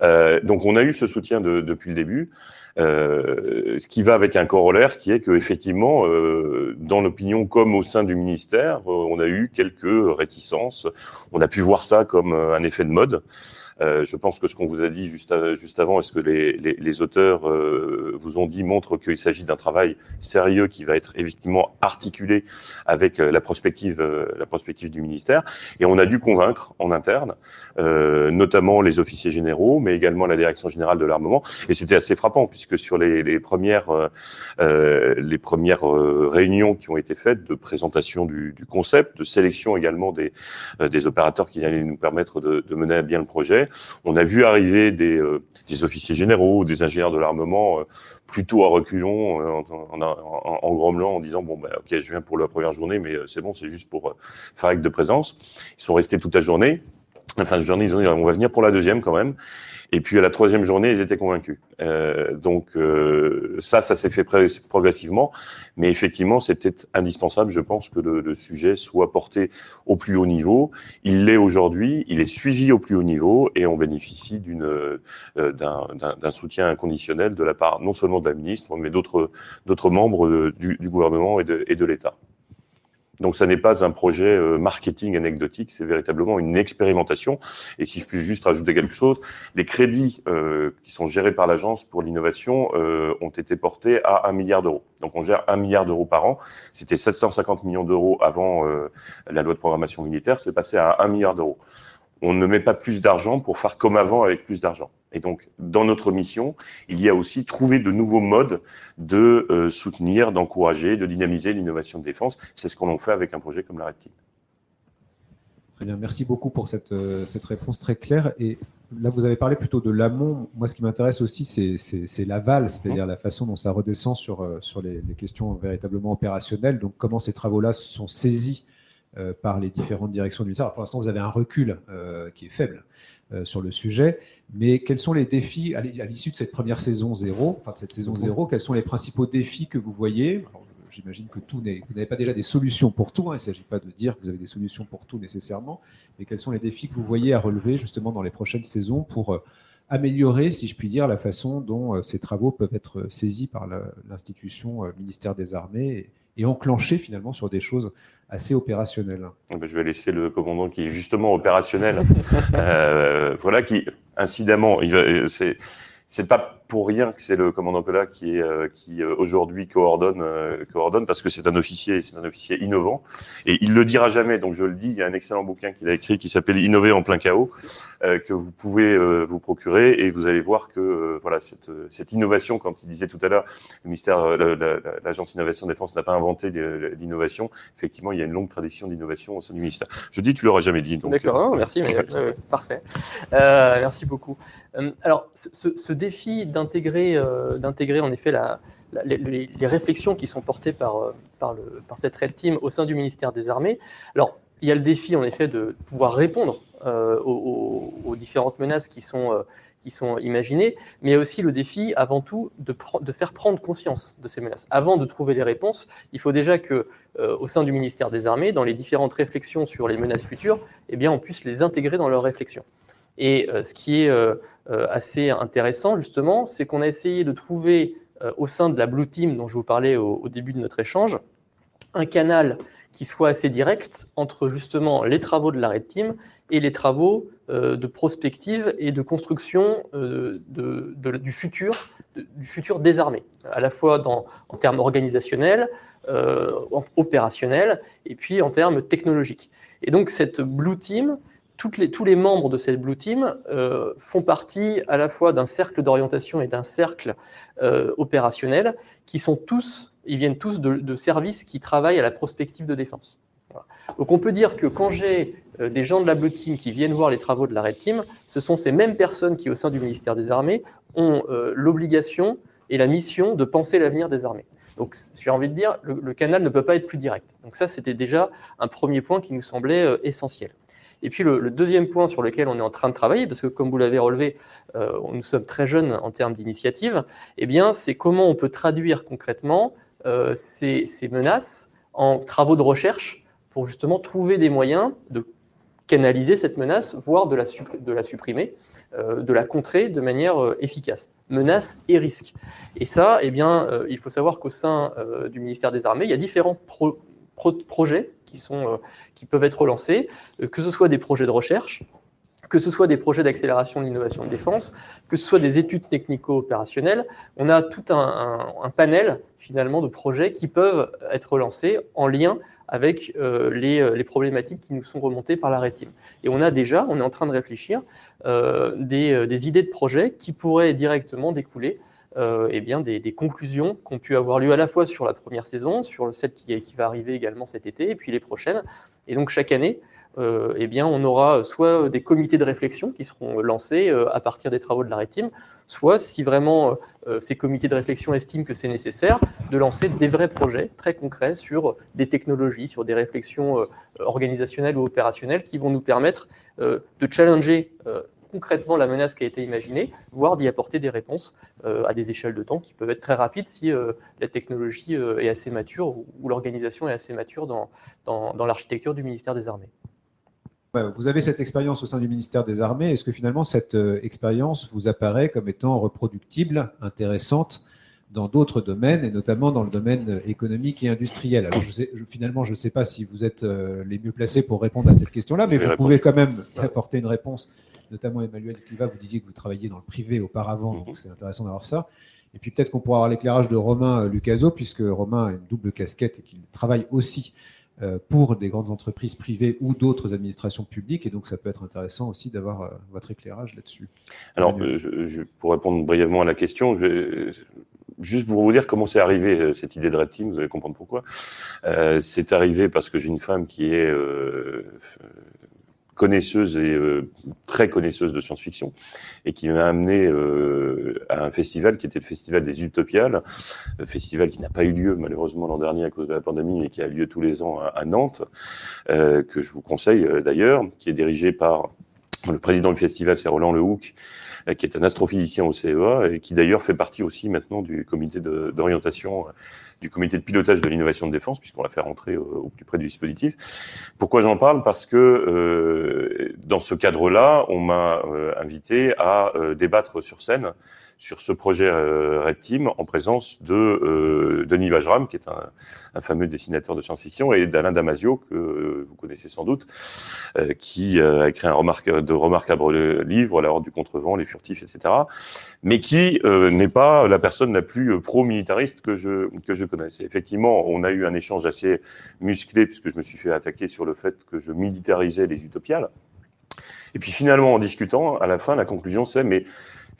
Euh, donc on a eu ce soutien de, depuis le début. Euh, ce qui va avec un corollaire qui est que effectivement, euh, dans l'opinion comme au sein du ministère, euh, on a eu quelques réticences. On a pu voir ça comme un effet de mode. Euh, je pense que ce qu'on vous a dit juste, juste avant, est-ce que les, les, les auteurs euh, vous ont dit, montre qu'il s'agit d'un travail sérieux qui va être effectivement articulé avec euh, la prospective, la prospective du ministère? Et on a dû convaincre en interne, notamment les officiers généraux, mais également la direction générale de l'armement. Et c'était assez frappant puisque sur les, les premières, les premières réunions qui ont été faites de présentation du, du concept, de sélection également des, des opérateurs qui allaient nous permettre de, de mener à bien le projet, on a vu arriver des, euh, des officiers généraux, des ingénieurs de l'armement, euh, plutôt à reculons, euh, en, en, en, grommelant, en disant bon ben ok, je viens pour la première journée, mais c'est bon, c'est juste pour faire acte de présence. Ils sont restés toute la journée. Enfin, la journée, ils ont dit on va venir pour la deuxième quand même. Et puis à la troisième journée, ils étaient convaincus. Euh, donc euh, ça, ça s'est fait progressivement, mais effectivement, c'était indispensable, je pense, que le, sujet soit porté au plus haut niveau. Il l'est aujourd'hui, il est suivi au plus haut niveau, et on bénéficie d'une euh, d'un soutien inconditionnel de la part non seulement de la ministre, mais d'autres d'autres membres du, du, gouvernement et de, et de l'État. Donc, ça n'est pas un projet euh, marketing anecdotique, c'est véritablement une expérimentation. Et si je puis juste rajouter quelque chose, les crédits euh, qui sont gérés par l'agence pour l'innovation euh, ont été portés à un milliard d'euros. Donc, on gère un milliard d'euros par an. C'était 750 millions d'euros avant euh, la loi de programmation militaire. C'est passé à un milliard d'euros on ne met pas plus d'argent pour faire comme avant avec plus d'argent. Et donc, dans notre mission, il y a aussi trouver de nouveaux modes de euh, soutenir, d'encourager, de dynamiser l'innovation de défense. C'est ce qu'on fait avec un projet comme la Red.
Très bien, merci beaucoup pour cette, euh, cette, réponse très claire. Et là, vous avez parlé plutôt de l'amont. Moi, ce qui m'intéresse aussi, c'est l'aval, c'est-à-dire la façon dont ça redescend sur, euh, sur les, les questions véritablement opérationnelles. Donc, comment ces travaux-là sont saisis euh, par les différentes directions du ministère. pour l'instant, vous avez un recul euh, qui est faible euh, sur le sujet, mais quels sont les défis à l'issue de cette première saison zéro, enfin cette saison zéro, quels sont les principaux défis que vous voyez? J'imagine que tout vous n'avez pas déjà des solutions pour tout. Hein, il ne s'agit pas de dire que vous avez des solutions pour tout nécessairement, mais quels sont les défis que vous voyez à relever justement dans les prochaines saisons pour améliorer, si je puis dire, la façon dont ces travaux peuvent être saisis par l'institution ministère des Armées et, enclenchés finalement sur des choses assez opérationnel.
Ah ben, je vais laisser le commandant qui est justement opérationnel, euh, voilà, qui incidemment, c'est c'est pas pour rien que c'est le commandant Collat qui, est, euh, qui euh, aujourd'hui coordonne, euh, coordonne parce que c'est un officier, c'est un officier innovant. Et il le dira jamais, donc je le dis, il y a un excellent bouquin qu'il a écrit qui s'appelle Innover en plein chaos, que vous pouvez vous procurer et vous allez voir que voilà cette, cette innovation, quand il disait tout à l'heure, le ministère, l'agence innovation défense n'a pas inventé l'innovation. Effectivement, il y a une longue tradition d'innovation au sein du ministère. Je dis, tu l'auras jamais dit.
D'accord, merci, mais, parfait. merci beaucoup. alors, ce, ce défi d'un d'intégrer, euh, d'intégrer en effet les, réflexions qui sont portées par, euh, par, cette Red Team au sein du ministère des Armées. Alors, il y a le défi en effet de pouvoir répondre euh, aux, différentes menaces qui sont, imaginées, mais il y a aussi le défi avant tout de, faire prendre conscience de ces menaces. Avant de trouver les réponses, il faut déjà que au sein du ministère des Armées, dans les différentes réflexions sur les menaces futures, eh bien, on puisse les intégrer dans leurs réflexions. Et ce qui est assez intéressant, justement, c'est qu'on a essayé de trouver euh, au sein de la Blue Team dont je vous parlais au, début de notre échange, un canal qui soit assez direct entre justement les travaux de la Red Team et les travaux euh, de prospective et de construction du, futur, du futur des armées, à la fois dans, en termes organisationnels, opérationnels et puis en termes technologiques. Et donc cette Blue Team, tous les membres de cette Blue Team euh, font partie à la fois d'un cercle d'orientation et d'un cercle euh, opérationnel qui sont tous, ils viennent tous de, services qui travaillent à la prospective de défense. Donc on peut dire que quand j'ai euh, des gens de la Blue Team qui viennent voir les travaux de la Red Team, ce sont ces mêmes personnes qui, au sein du ministère des Armées, ont l'obligation et la mission de penser l'avenir des armées. Donc, j'ai envie de dire, le, le, canal ne peut pas être plus direct. Donc ça, c'était déjà un premier point qui nous semblait essentiel. Et puis le, deuxième point sur lequel on est en train de travailler, parce que comme vous l'avez relevé, euh, nous sommes très jeunes en termes d'initiative, eh bien, c'est comment on peut traduire concrètement euh, ces, menaces en travaux de recherche pour justement trouver des moyens de canaliser cette menace, voire de la, supprimer, euh, de la contrer de manière efficace. Menaces et risques. Et ça, eh bien, il faut savoir qu'au sein du ministère des Armées, il y a différents projets euh, qui peuvent être lancés, euh, que ce soit des projets de recherche, que ce soit des projets d'accélération de l'innovation de défense, que ce soit des études technico-opérationnelles, on a tout un, panel finalement de projets qui peuvent être lancés en lien avec euh, les, problématiques qui nous sont remontées par la rétine. Et on a déjà, on est en train de réfléchir, des, idées de projets qui pourraient directement découler euh, eh bien, des, conclusions qui ont pu avoir lieu à la fois sur la première saison, sur celle qui, qui, va arriver également cet été, et puis les prochaines. Et donc chaque année, euh, eh bien, on aura soit des comités de réflexion qui seront lancés euh, à partir des travaux de la RETIM, soit, si vraiment ces comités de réflexion estiment que c'est nécessaire, de lancer des vrais projets très concrets sur des technologies, sur des réflexions organisationnelles ou opérationnelles qui vont nous permettre de challenger concrètement la menace qui a été imaginée, voire d'y apporter des réponses euh, à des échelles de temps qui peuvent être très rapides si euh, la technologie euh, est assez mature ou, l'organisation est assez mature dans, dans, l'architecture du ministère des Armées.
Vous avez cette expérience au sein du ministère des Armées. Est-ce que finalement cette expérience vous apparaît comme étant reproductible, intéressante dans d'autres domaines, et notamment dans le domaine économique et industriel. Alors, je sais, finalement, je ne sais pas si vous êtes les mieux placés pour répondre à cette question-là, mais vous pouvez quand même apporter une réponse notamment Emmanuel Cliva, vous disiez que vous travailliez dans le privé auparavant, mhm. donc c'est intéressant d'avoir ça. Et puis peut-être qu'on pourra avoir l'éclairage de Romain euh, Lucaso, puisque Romain a une double casquette et qu'il travaille aussi euh, pour des grandes entreprises privées ou d'autres administrations publiques. Et donc, ça peut être intéressant aussi d'avoir euh, votre éclairage là-dessus.
Alors, je, pour répondre brièvement à la question, je vais, juste pour vous dire comment c'est arrivé cette idée de Red Team, vous allez comprendre pourquoi. c'est arrivé parce que j'ai une femme qui est connaisseuse et euh, très connaisseuse de science-fiction, et qui m'a amené euh, à un festival qui était le festival des Utopiales, un festival qui n'a pas eu lieu malheureusement l'an dernier à cause de la pandémie, et qui a lieu tous les ans à, Nantes, euh, que je vous conseille d'ailleurs, qui est dirigé par le président du festival, c'est Roland Lehoucq, qui est un astrophysicien au CEA et qui d'ailleurs fait partie aussi maintenant du comité d'orientation du comité de pilotage de l'innovation de défense, puisqu'on l'a fait rentrer au, plus près du dispositif. Pourquoi j'en parle? Parce que euh, dans ce cadre-là, on m'a euh, invité à euh, débattre sur scène sur ce projet euh, Red Team en présence de euh, Denis Vajram, qui est un, un fameux dessinateur de science-fiction, et d'Alain Damasio, que vous connaissez sans doute, qui a écrit un, remarque, de remarquables livres, La Horde du Contrevent, Les Furtifs, etc., mais qui n'est pas la personne la plus pro-militariste que je, que je connaisse. effectivement, on a eu un échange assez musclé, puisque je me suis fait attaquer sur le fait que je militarisais les utopiales. Et puis finalement, en discutant, à la fin, la conclusion, c'est mais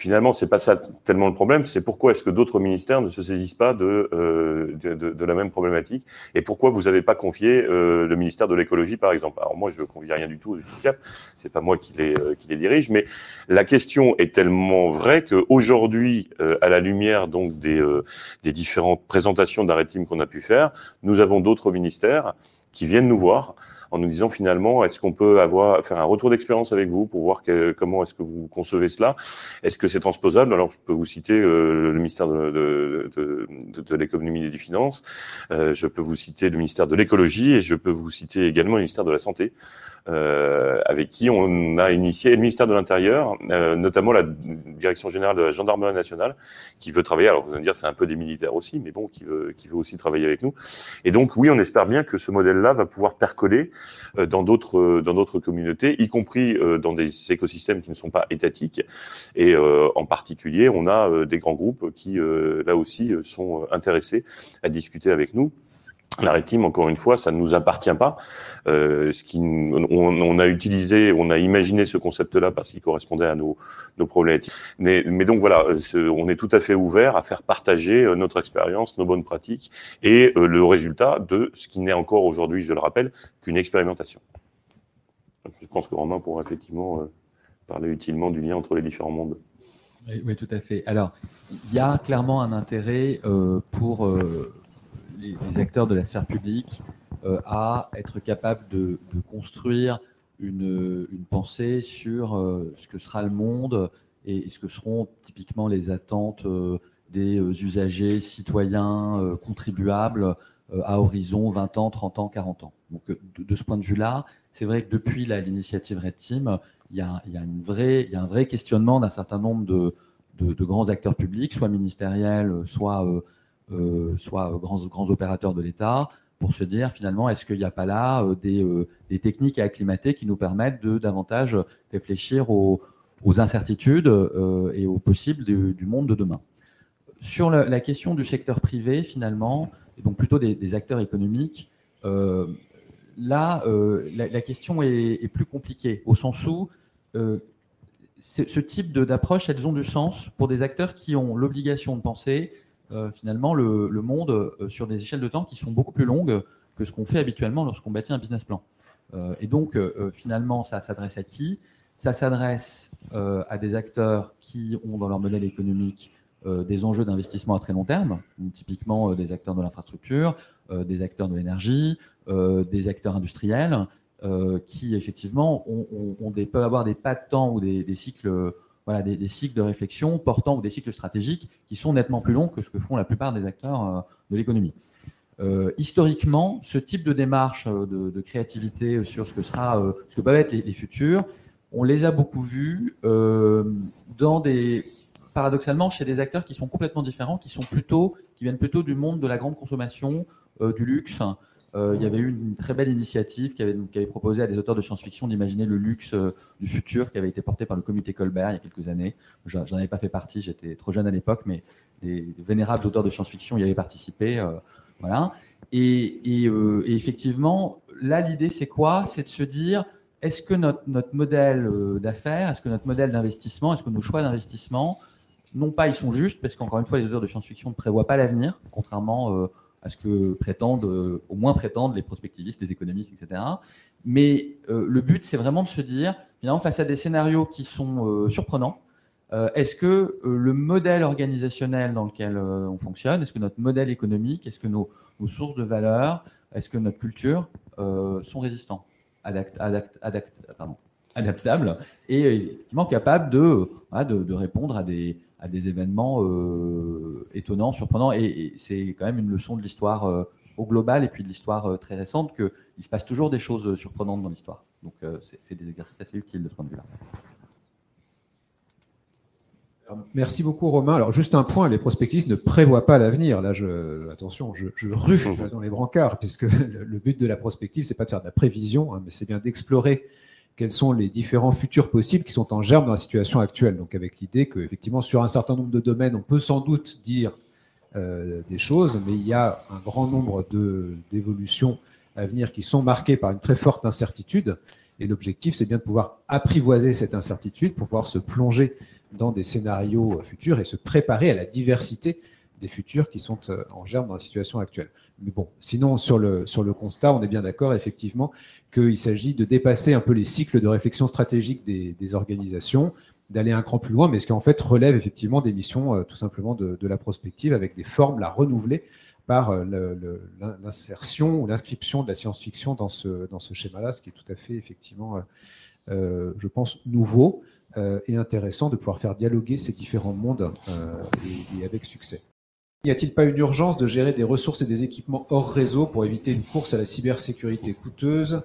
finalement, c'est pas ça tellement le problème, c'est pourquoi est-ce que d'autres ministères ne se saisissent pas de, euh, de, de, la même problématique et pourquoi vous n'avez pas confié euh, le ministère de l'écologie, par exemple? Alors moi, je ne confie rien du tout aux UTICAP, c'est pas moi qui les, euh, qui les dirige, mais la question est tellement vraie qu'aujourd'hui, euh, à la lumière donc des, euh, des différentes présentations d'arrêt qu'on a pu faire, nous avons d'autres ministères qui viennent nous voir en nous disant finalement, est-ce qu'on peut avoir faire un retour d'expérience avec vous pour voir comment est-ce que vous concevez cela? Est-ce que c'est transposable? Alors, je peux vous citer euh, le ministère de, l'économie et des finances, euh, je peux vous citer le ministère de l'écologie et je peux vous citer également le ministère de la santé. Euh, avec qui on a initié, le ministère de l'Intérieur, euh, notamment la Direction générale de la gendarmerie nationale, qui veut travailler. Alors vous allez me dire, c'est un peu des militaires aussi, mais bon, qui veut, qui veut aussi travailler avec nous. Et donc oui, on espère bien que ce modèle-là va pouvoir percoler euh, dans d'autres dans d'autres communautés, y compris dans des écosystèmes qui ne sont pas étatiques. Et en particulier, on a des grands groupes qui là aussi sont intéressés à discuter avec nous la rétime, encore une fois, ça ne nous appartient pas. Euh, ce qui, on, a utilisé, on a imaginé ce concept-là parce qu'il correspondait à nos, nos problématiques. Mais, donc voilà, on est tout à fait ouvert à faire partager euh, notre expérience, nos bonnes pratiques et euh, le résultat de ce qui n'est encore aujourd'hui, je le rappelle, qu'une expérimentation. Je pense que Romain pourra effectivement parler utilement du lien entre les différents mondes.
Oui, tout à fait. Alors, il y a clairement un intérêt pour les, acteurs de la sphère publique euh, à être capables de, construire une, pensée sur euh, ce que sera le monde et, ce que seront typiquement les attentes euh, des usagers, citoyens, contribuables à horizon 20 ans, 30 ans, 40 ans. Donc, de, ce point de vue-là, c'est vrai que depuis l'initiative Red Team, il y, a, un vrai questionnement d'un certain nombre de, grands acteurs publics, soit ministériels, soit soit grands, grands opérateurs de l'État, pour se dire finalement, est-ce qu'il n'y a pas là euh, des, euh, des, techniques à acclimater qui nous permettent de davantage réfléchir aux, incertitudes et aux possibles du, monde de demain. Sur la, question du secteur privé, finalement, et donc plutôt des, acteurs économiques, là, la, question est, plus compliquée, au sens où ce type d'approche, elles ont du sens pour des acteurs qui ont l'obligation de penser euh, finalement le, monde euh, sur des échelles de temps qui sont beaucoup plus longues que ce qu'on fait habituellement lorsqu'on bâtit un business plan. Euh, et donc, finalement, ça s'adresse à qui? Ça s'adresse à des acteurs qui ont dans leur modèle économique des enjeux d'investissement à très long terme, typiquement des acteurs de l'infrastructure, des acteurs de l'énergie, des acteurs industriels, qui effectivement ont, peuvent avoir des pas de temps ou des cycles voilà, des, cycles de réflexion portant ou des cycles stratégiques qui sont nettement plus longs que ce que font la plupart des acteurs euh, de l'économie. Euh, historiquement, ce type de démarche euh, de, créativité sur ce que sera, ce que peuvent être les, futurs, on les a beaucoup vus dans des, paradoxalement, chez des acteurs qui sont complètement différents, qui sont plutôt, qui viennent plutôt du monde de la grande consommation, du luxe, euh, il y avait eu une très belle initiative qui avait, proposé à des auteurs de science-fiction d'imaginer le luxe euh, du futur qui avait été porté par le comité Colbert il y a quelques années. J'en avais pas fait partie, j'étais trop jeune à l'époque, mais des, vénérables auteurs de science-fiction y avaient participé. Euh, voilà. Et, effectivement, là, l'idée, c'est quoi? C'est de se dire, est-ce que notre, notre modèle d'affaires, est-ce que notre modèle d'investissement, est-ce que nos choix d'investissement, non pas ils sont justes, parce qu'encore une fois, les auteurs de science-fiction ne prévoient pas l'avenir, contrairement à ce que prétendent, euh, au moins prétendent les prospectivistes, les économistes, etc. Mais euh, le but, c'est vraiment de se dire, finalement, face à des scénarios qui sont euh, surprenants, est-ce que le modèle organisationnel dans lequel on fonctionne, est-ce que notre modèle économique, est-ce que nos, sources de valeur, est-ce que notre culture sont résistants, adaptables et effectivement capables de, de répondre à des, à des événements euh, étonnants, surprenants. Et, c'est quand même une leçon de l'histoire euh, au global et puis de l'histoire euh, très récente qu'il se passe toujours des choses surprenantes dans l'histoire. Donc c'est des exercices assez utiles de ce point de vue-là.
Merci beaucoup Romain. Alors juste un point, les prospectivistes ne prévoient pas l'avenir. Là, je, attention, je, je rue dans les brancards, puisque le, but de la prospective, c'est pas de faire de la prévision, hein, mais c'est bien d'explorer quels sont les différents futurs possibles qui sont en germe dans la situation actuelle. Donc avec l'idée qu'effectivement, sur un certain nombre de domaines, on peut sans doute dire euh, des choses, mais il y a un grand nombre d'évolutions à venir qui sont marquées par une très forte incertitude. Et l'objectif, c'est bien de pouvoir apprivoiser cette incertitude pour pouvoir se plonger dans des scénarios futurs et se préparer à la diversité des futurs qui sont euh, en germe dans la situation actuelle. Mais bon, sinon, sur le, sur le constat, on est bien d'accord, effectivement, qu'il s'agit de dépasser un peu les cycles de réflexion stratégique des, organisations, d'aller un cran plus loin, mais ce qui en fait relève effectivement des missions euh, tout simplement de, la prospective avec des formes la renouveler par euh, l'insertion ou l'inscription de la science-fiction dans ce, dans ce schéma-là, ce qui est tout à fait effectivement, je pense, nouveau et intéressant de pouvoir faire dialoguer ces différents mondes et avec succès. N'y a-t-il pas une urgence de gérer des ressources et des équipements hors réseau pour éviter une course à la cybersécurité coûteuse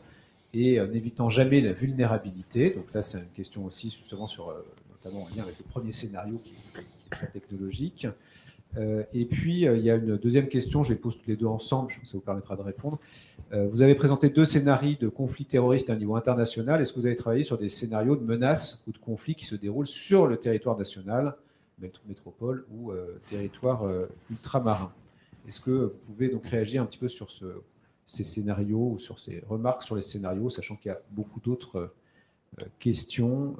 et euh, n'évitant jamais la vulnérabilité? Donc là, c'est une question aussi justement sur, euh, notamment en lien avec le premier scénario qui est, très technologique. Euh, et puis, il y a une deuxième question, je les pose tous les deux ensemble, je pense que ça vous permettra de répondre. vous avez présenté deux scénarios de conflits terroristes à un niveau international. Est-ce que vous avez travaillé sur des scénarios de menaces ou de conflits qui se déroulent sur le territoire national? Métropole ou euh, territoire euh, ultramarin. Est-ce que vous pouvez donc réagir un petit peu sur ce, ces scénarios ou sur ces remarques sur les scénarios, sachant qu'il y a beaucoup d'autres euh, questions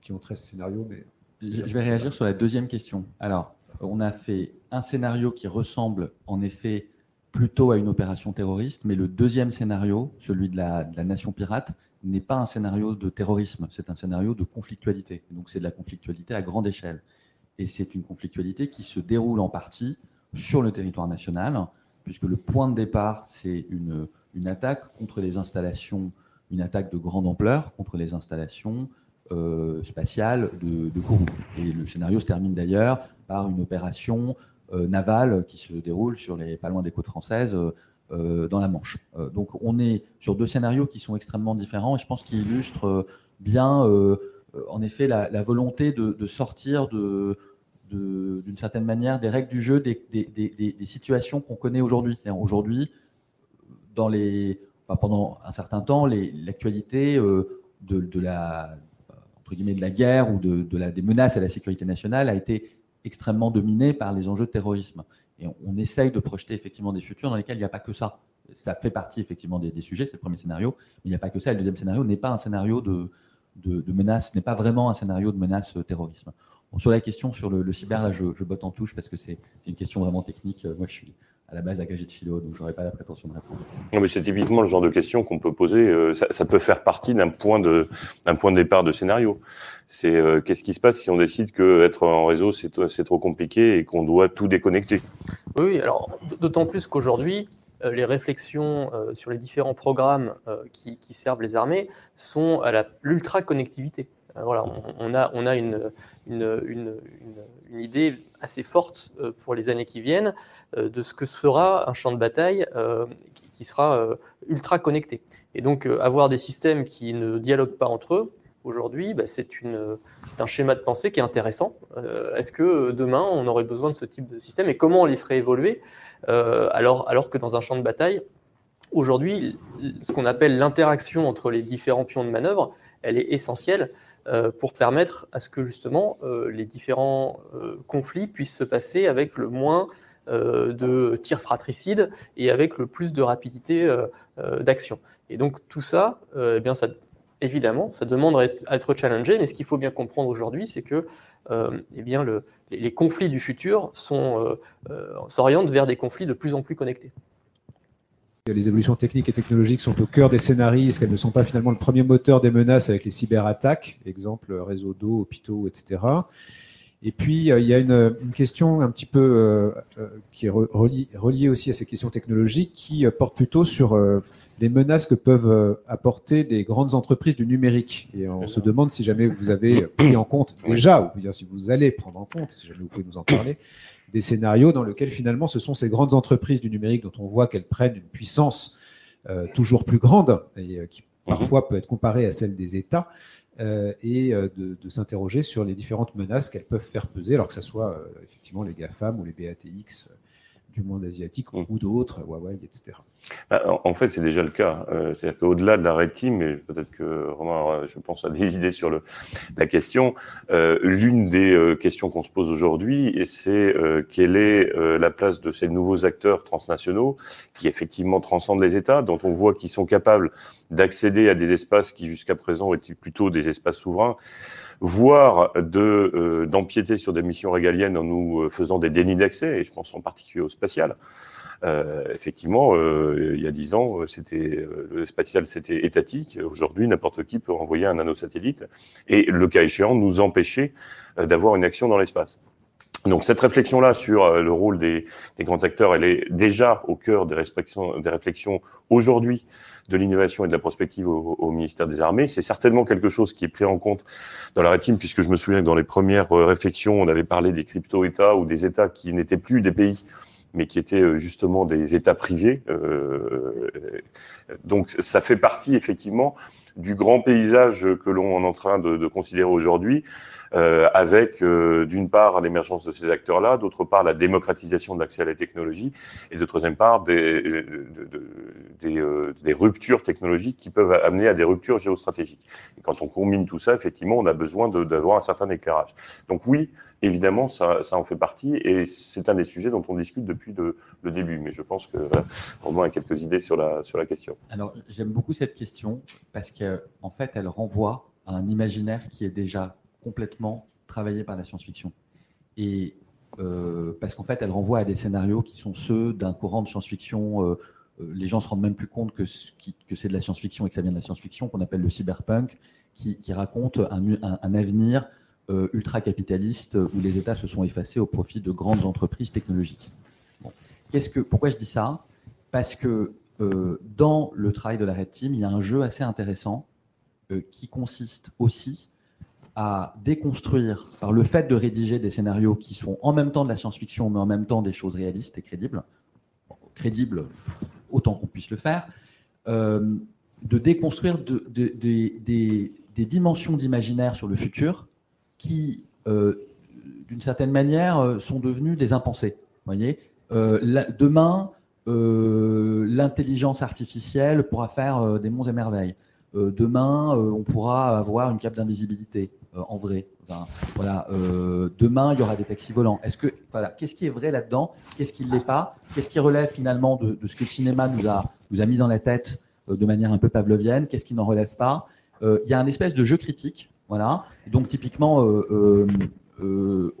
qui ont trait à ce scénario mais
je, vais réagir sur la deuxième question. Alors, on a fait un scénario qui ressemble en effet plutôt à une opération terroriste, mais le deuxième scénario, celui de la, de la nation pirate, n'est pas un scénario de terrorisme, c'est un scénario de conflictualité. Donc c'est de la conflictualité à grande échelle. Et c'est une conflictualité qui se déroule en partie sur le territoire national, puisque le point de départ, c'est une, une attaque contre les installations, une attaque de grande ampleur contre les installations euh, spatiales de, de, Kourou. Et le scénario se termine d'ailleurs par une opération euh, navale qui se déroule sur les, pas loin des côtes françaises, euh, dans la Manche. donc on est sur deux scénarios qui sont extrêmement différents et je pense qu'ils illustrent bien, en effet, la, volonté de sortir de d'une certaine manière des règles du jeu, des, des, des, situations qu'on connaît aujourd'hui. Aujourd'hui, dans les, pendant un certain temps, l'actualité euh, de, de, la entre guillemets de la guerre ou de, de la, des menaces à la sécurité nationale a été extrêmement dominée par les enjeux de terrorisme. Et on, essaye de projeter effectivement des futurs dans lesquels il n'y a pas que ça. Ça fait partie effectivement des, sujets, c'est le premier scénario, mais il n'y a pas que ça. le deuxième scénario n'est pas un scénario de, de, de n'est pas vraiment un scénario de menace euh, sur la question sur le, cyber, là, je, botte en touche parce que c'est une question vraiment technique. Moi, je suis à la base agrégé de philo, donc je n'aurais pas la prétention de répondre.
Non, mais c'est typiquement le genre de question qu'on peut poser. Euh, ça, peut faire partie d'un point de point de départ de scénario. C'est euh, qu'est-ce qui se passe si on décide que être en réseau c'est trop compliqué et qu'on doit tout déconnecter?
Oui, alors d'autant plus qu'aujourd'hui. Euh, les réflexions sur les différents programmes qui, qui, servent les armées sont à l'ultra connectivité. Euh, voilà, on, a, on a une, une, idée assez forte euh, pour les années qui viennent euh, de ce que sera un champ de bataille qui sera ultra connecté. Et donc, avoir des systèmes qui ne dialoguent pas entre eux, aujourd'hui, bah, c'est un schéma de pensée qui est intéressant. Est-ce que demain, on aurait besoin de ce type de système et comment on les ferait évoluer alors, alors que dans un champ de bataille, aujourd'hui, ce qu'on appelle l'interaction entre les différents pions de manœuvre, elle est essentielle. Euh, pour permettre à ce que justement euh, les différents euh, conflits puissent se passer avec le moins de tirs fratricides et avec le plus de rapidité d'action. Et donc tout ça, eh bien ça, évidemment, ça demande à être, challengé, mais ce qu'il faut bien comprendre aujourd'hui, c'est que eh bien, le, les conflits du futur s'orientent vers des conflits de plus en plus connectés
les évolutions techniques et technologiques sont au cœur des scénarios, est-ce qu'elles ne sont pas finalement le premier moteur des menaces avec les cyberattaques, exemple réseau d'eau, hôpitaux, etc. Et puis, euh, il y a une, question un petit peu euh, euh, qui est reliée, aussi à ces questions technologiques, qui porte plutôt sur les menaces que peuvent apporter les grandes entreprises du numérique. Et on se demande si jamais vous avez pris en compte déjà, ou bien si vous allez prendre en compte, si jamais vous pouvez nous en parler, des scénarios dans lesquels finalement ce sont ces grandes entreprises du numérique dont on voit qu'elles prennent une puissance euh, toujours plus grande et euh, qui mhm. parfois peut être comparée à celle des États euh, et de, s'interroger sur les différentes menaces qu'elles peuvent faire peser, alors que ce soit effectivement les GAFAM ou les BATX du monde asiatique mhm. ou d'autres, Huawei, etc.
bah, en fait, c'est déjà le cas. Euh, c'est-à-dire qu'au-delà de la red team, et peut-être que Romain, je pense, a des idées sur le, la question, euh, l'une des euh, questions qu'on se pose aujourd'hui, c'est quelle est la place de ces nouveaux acteurs transnationaux qui effectivement transcendent les États, dont on voit qu'ils sont capables d'accéder à des espaces qui jusqu'à présent étaient plutôt des espaces souverains voire de d'empiéter sur des missions régaliennes en nous faisant des dénis d'accès, et je pense en particulier au spatial. Euh, effectivement, euh, il y a dix ans, c'était euh, le spatial, c'était étatique. Aujourd'hui, n'importe qui peut envoyer un nanosatellite et, le cas échéant, nous empêcher d'avoir une action dans l'espace. Donc cette réflexion-là sur le rôle des, des, grands acteurs, elle est déjà au cœur des des réflexions aujourd'hui de l'innovation et de la prospective au, au ministère des Armées. C'est certainement quelque chose qui est pris en compte dans la rétime, puisque je me souviens que dans les premières réflexions, on avait parlé des crypto-États ou des États qui n'étaient plus des pays mais qui étaient euh, justement des États privés. Euh, donc ça fait partie effectivement du grand paysage que l'on est en train de, de considérer aujourd'hui, euh, avec euh, d'une part l'émergence de ces acteurs-là, d'autre part la démocratisation de l'accès à la technologie, et de troisième part des, de, de, des, euh, ruptures technologiques qui peuvent amener à des ruptures géostratégiques. Et quand on combine tout ça, effectivement, on a besoin d'avoir un certain éclairage. Donc oui, évidemment, ça, en fait partie et c'est un des sujets dont on discute depuis le, début. Mais je pense que Romain a quelques idées sur la, question.
Alors, j'aime beaucoup cette question parce qu'en en fait, elle renvoie à un imaginaire qui est déjà complètement travaillé par la science-fiction. Et euh, parce qu'en fait, elle renvoie à des scénarios qui sont ceux d'un courant de science-fiction. Euh, euh, les gens se rendent même plus compte que, c'est de la science-fiction et que ça vient de la science-fiction, qu'on appelle le cyberpunk, qui, raconte un, avenir ultra-capitaliste où les États se sont effacés au profit de grandes entreprises technologiques. Pourquoi je dis ça? Parce que dans le travail de la Red Team, il y a un jeu assez intéressant qui consiste aussi à déconstruire, par le fait de rédiger des scénarios qui sont en même temps de la science-fiction, mais en même temps des choses réalistes et crédibles, crédibles autant qu'on puisse le faire, euh, de déconstruire de, de, de, des, dimensions d'imaginaire sur le futur qui, euh, d'une certaine manière, euh, sont devenus des impensés. Voyez demain, l'intelligence artificielle pourra faire des monts et merveilles. Euh, demain, on pourra avoir une cape d'invisibilité en vrai. Voilà. demain, il y aura des taxis volants. Est-ce que, voilà, qu'est-ce qui est vrai là-dedans? Qu'est-ce qui ne l'est pas? Qu'est-ce qui relève finalement de, ce que le cinéma nous a, nous a mis dans la tête de manière un peu pavlovienne? Qu'est-ce qui n'en relève pas? Il y a un espèce de jeu critique voilà. Donc typiquement, euh, euh, euh,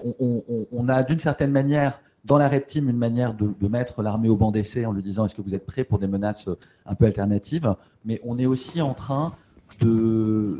on, a d'une certaine manière dans la Red Team une manière de, mettre l'armée au banc d'essai en lui disant est-ce que vous êtes prêts pour des menaces un peu alternatives, mais on est aussi en train d'une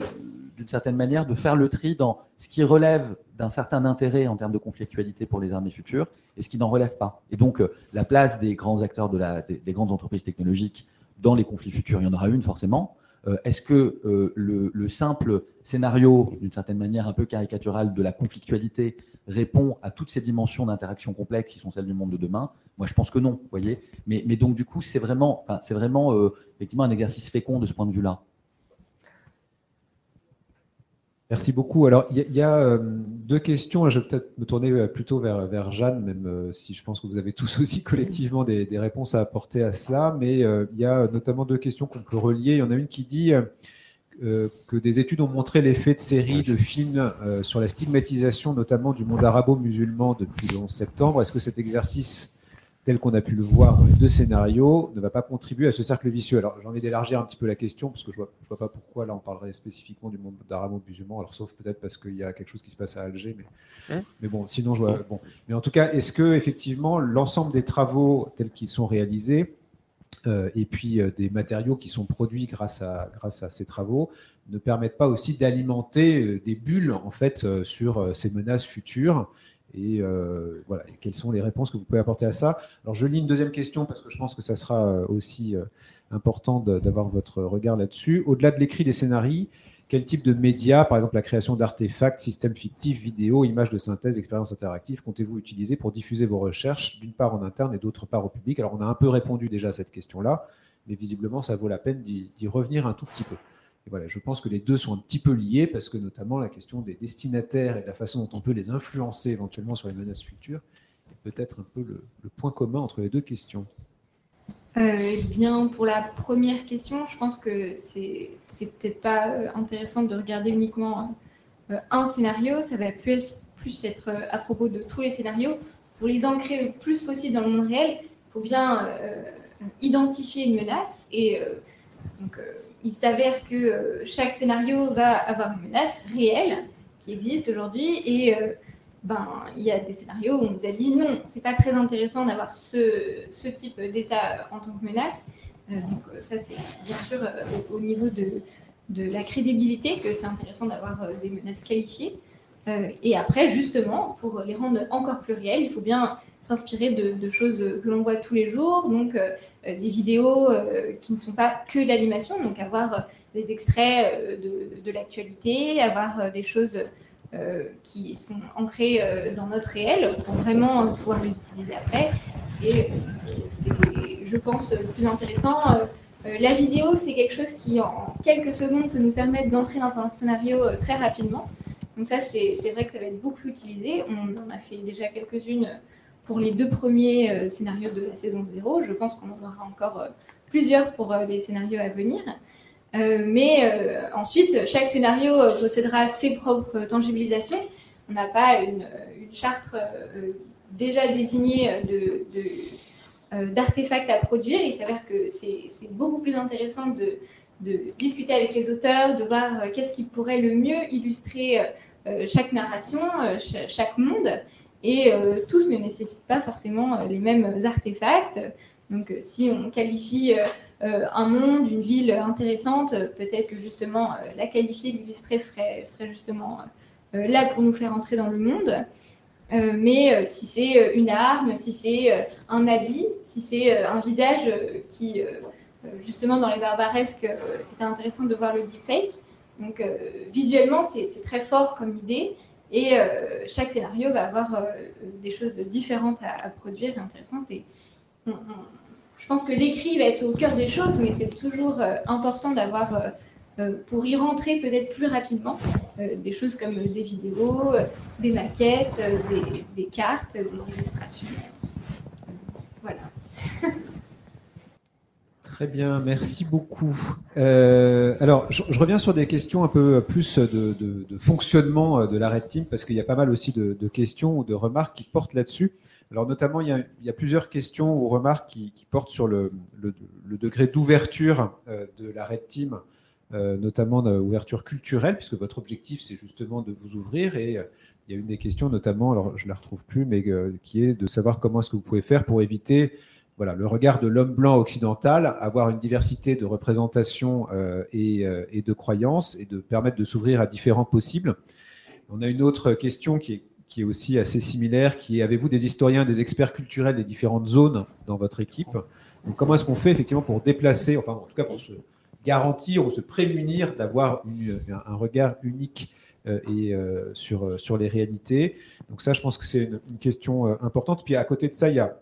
certaine manière de faire le tri dans ce qui relève d'un certain intérêt en termes de conflictualité pour les armées futures et ce qui n'en relève pas. Et donc la place des grands acteurs des, des grandes entreprises technologiques dans les conflits futurs, il y en aura une forcément, euh, est-ce que euh, le, simple scénario, d'une certaine manière un peu caricatural, de la conflictualité répond à toutes ces dimensions d'interaction complexe qui sont celles du monde de demain Moi, je pense que non, voyez. Mais, donc, du coup, c'est vraiment, c'est vraiment euh, effectivement un exercice fécond de ce point de vue-là.
Merci beaucoup. Alors, il y, a euh, deux questions. Je vais peut-être me tourner euh, plutôt vers, vers Jeanne, même si je pense que vous avez tous aussi collectivement des, des réponses à apporter à cela. Mais il y a notamment deux questions qu'on peut relier. Il y en a une qui dit que des études ont montré l'effet de séries, de films sur la stigmatisation, notamment du monde arabo-musulman depuis le 11 septembre. Est-ce que cet exercice tel qu'on a pu le voir dans les deux scénarios, ne va pas contribuer à ce cercle vicieux? Alors j'ai envie d'élargir un petit peu la question, parce que je vois, je vois pas pourquoi là on parlerait spécifiquement du monde d'arabo-musulman, alors sauf peut-être parce qu'il y a quelque chose qui se passe à Alger, mais, hein mais bon, sinon je vois. Bon. Mais en tout cas, est-ce que effectivement l'ensemble des travaux tels qu'ils sont réalisés, euh, et puis euh, des matériaux qui sont produits grâce à, ces travaux, ne permettent pas aussi d'alimenter euh, des bulles en fait euh, sur euh, ces menaces futures. Et euh, voilà, quelles sont les réponses que vous pouvez apporter à ça? Alors, je lis une deuxième question parce que je pense que ça sera euh, aussi euh, important d'avoir votre regard là-dessus. Au-delà de l'écrit des scénarios, quel type de médias, par exemple la création d'artefacts, systèmes fictifs, vidéos, images de synthèse, expériences interactives, comptez-vous utiliser pour diffuser vos recherches, d'une part en interne et d'autre part au public? Alors, on a un peu répondu déjà à cette question-là, mais visiblement, ça vaut la peine d'y revenir un tout petit peu. Et voilà, je pense que les deux sont un petit peu liés parce que notamment la question des destinataires et de la façon dont on peut les influencer éventuellement sur les menaces futures est peut-être un peu le, le, point commun entre les deux questions.
Eh bien, pour la première question, je pense que c'est peut-être pas intéressant de regarder uniquement un scénario. Ça va plus, plus être à propos de tous les scénarios. Pour les ancrer le plus possible dans le monde réel, faut bien identifier une menace. Et donc, il s'avère que chaque scénario va avoir une menace réelle qui existe aujourd'hui. Et ben, il y a des scénarios où on nous a dit non, c'est pas très intéressant d'avoir ce, type d'État en tant que menace. Euh, donc euh, ça, c'est bien sûr euh, au, niveau de, la crédibilité que c'est intéressant d'avoir des menaces qualifiées. et après, justement, pour les rendre encore plus réelles, il faut bien s'inspirer de, choses que l'on voit tous les jours, donc des vidéos qui ne sont pas que de l'animation, donc avoir des extraits de, l'actualité, avoir des choses euh, qui sont ancrés euh, dans notre réel pour vraiment pouvoir les utiliser après. Et c'est, je pense, le plus intéressant. Euh, la vidéo, c'est quelque chose qui, en quelques secondes, peut nous permettre d'entrer dans un scénario très rapidement. Donc ça, c'est, c'est vrai que ça va être beaucoup utilisé. On en a fait déjà quelques-unes pour les deux premiers scénarios de la saison 0. Je pense qu'on en aura encore plusieurs pour les scénarios à venir. Euh, mais euh, ensuite, chaque scénario euh, possédera ses propres tangibilisations. On n'a pas une, charte déjà désignée d'artefacts à produire. Il s'avère que c'est beaucoup plus intéressant de, discuter avec les auteurs, de voir qu'est-ce qui pourrait le mieux illustrer chaque narration, chaque monde. Et tous ne nécessitent pas forcément les mêmes artefacts. Donc si on qualifie euh, un monde, une ville intéressante, peut-être que justement euh, la qualifier, l'illustrer serait, justement euh, là pour nous faire entrer dans le monde. mais si c'est une arme, si c'est un habit, si c'est un visage qui, justement dans les barbaresques, c'était intéressant de voir le deepfake. Donc visuellement, c'est très fort comme idée. Et chaque scénario va avoir des choses différentes à, produire et intéressantes. Pense que l'écrit va être au cœur des choses, mais c'est toujours euh, important d'avoir, euh, euh, pour y rentrer peut-être plus rapidement, des choses comme des vidéos, des maquettes, des, cartes, des illustrations. Voilà.
Très bien, merci beaucoup. alors, je, reviens sur des questions un peu plus de, fonctionnement de la Red Team, parce qu'il y a pas mal aussi de, de questions ou de remarques qui portent là-dessus. Alors notamment, il y, a, plusieurs questions ou remarques qui, portent sur le, degré d'ouverture euh, de la Red Team, euh, notamment d'ouverture culturelle, puisque votre objectif, c'est justement de vous ouvrir. Et euh, il y a une des questions, notamment, alors je ne la retrouve plus, mais qui est de savoir comment est-ce que vous pouvez faire pour éviter voilà, le regard de l'homme blanc occidental, avoir une diversité de représentations et, de croyances, et de permettre de s'ouvrir à différents possibles. On a une autre question qui est qui est aussi assez similaire, qui est avez-vous des historiens, des experts culturels des différentes zones dans votre équipe? Comment est-ce qu'on fait effectivement pour déplacer, enfin en tout cas pour se garantir ou se prémunir d'avoir un regard unique euh, et euh, sur, sur les réalités? Donc ça, je pense que c'est une, question euh, importante. Puis à côté de ça, il y a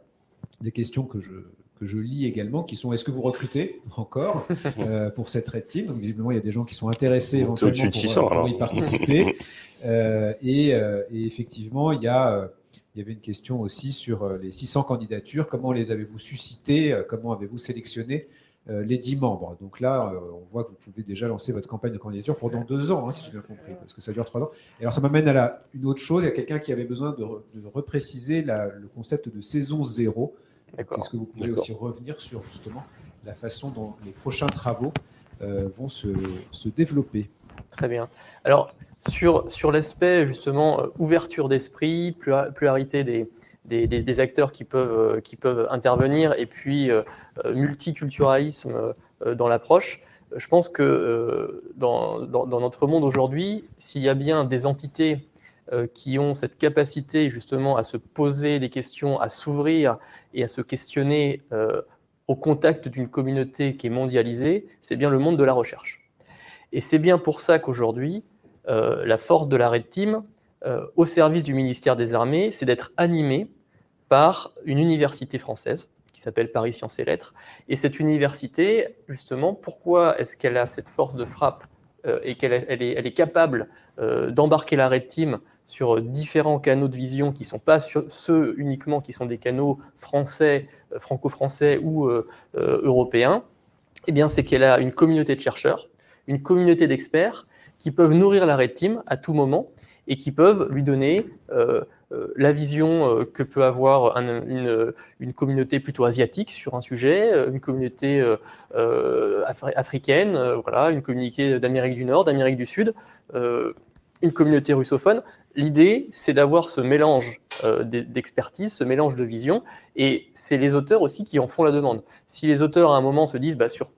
des questions que je, que je lis également, qui sont est-ce que vous recrutez encore euh, pour cette Red Team? Donc visiblement, il y a des gens qui sont intéressés éventuellement pour, y participer. Euh, et, euh, et, effectivement, il y, a, il y avait une question aussi sur les 600 candidatures. Comment les avez-vous suscitées? Comment avez-vous sélectionné les 10 membres? Donc là, on voit que vous pouvez déjà lancer votre campagne de candidature pendant deux ans, hein, si j'ai bien compris, parce que ça dure trois ans. Et alors ça m'amène à la, une autre chose. Il y a quelqu'un qui avait besoin de, de repréciser la, le concept de saison zéro. Est-ce que vous pouvez aussi revenir sur justement la façon dont les prochains travaux euh, vont se, se, développer?
Très bien. Alors, sur, sur l'aspect justement euh, ouverture d'esprit, pluralité des, des, des, acteurs qui peuvent, euh, qui peuvent intervenir et puis multiculturalisme dans l'approche, je pense que dans, dans, dans, notre monde aujourd'hui, s'il y a bien des entités qui ont cette capacité justement à se poser des questions, à s'ouvrir et à se questionner euh, au contact d'une communauté qui est mondialisée, c'est bien le monde de la recherche. Et c'est bien pour ça qu'aujourd'hui, euh, la force de la Red Team, au service du ministère des Armées, c'est d'être animé par une université française qui s'appelle Paris Sciences et Lettres. Et cette université, justement, pourquoi est-ce qu'elle a cette force de frappe et qu'elle est, elle est, capable d'embarquer la Red Team sur différents canaux de vision qui ne sont pas ceux uniquement qui sont des canaux français, euh, franco-français ou euh, euh, européens, eh bien, c'est qu'elle a une communauté de chercheurs, une communauté d'experts qui peuvent nourrir la Red Team à tout moment et qui peuvent lui donner la vision que peut avoir une, une, communauté plutôt asiatique sur un sujet, une communauté africaine, voilà, une communauté d'Amérique du Nord, d'Amérique du Sud, une communauté russophone. L'idée, c'est d'avoir ce mélange euh, d'expertise, ce mélange de vision, et c'est les auteurs aussi qui en font la demande. Si les auteurs, à un moment, se disent, bah, sur,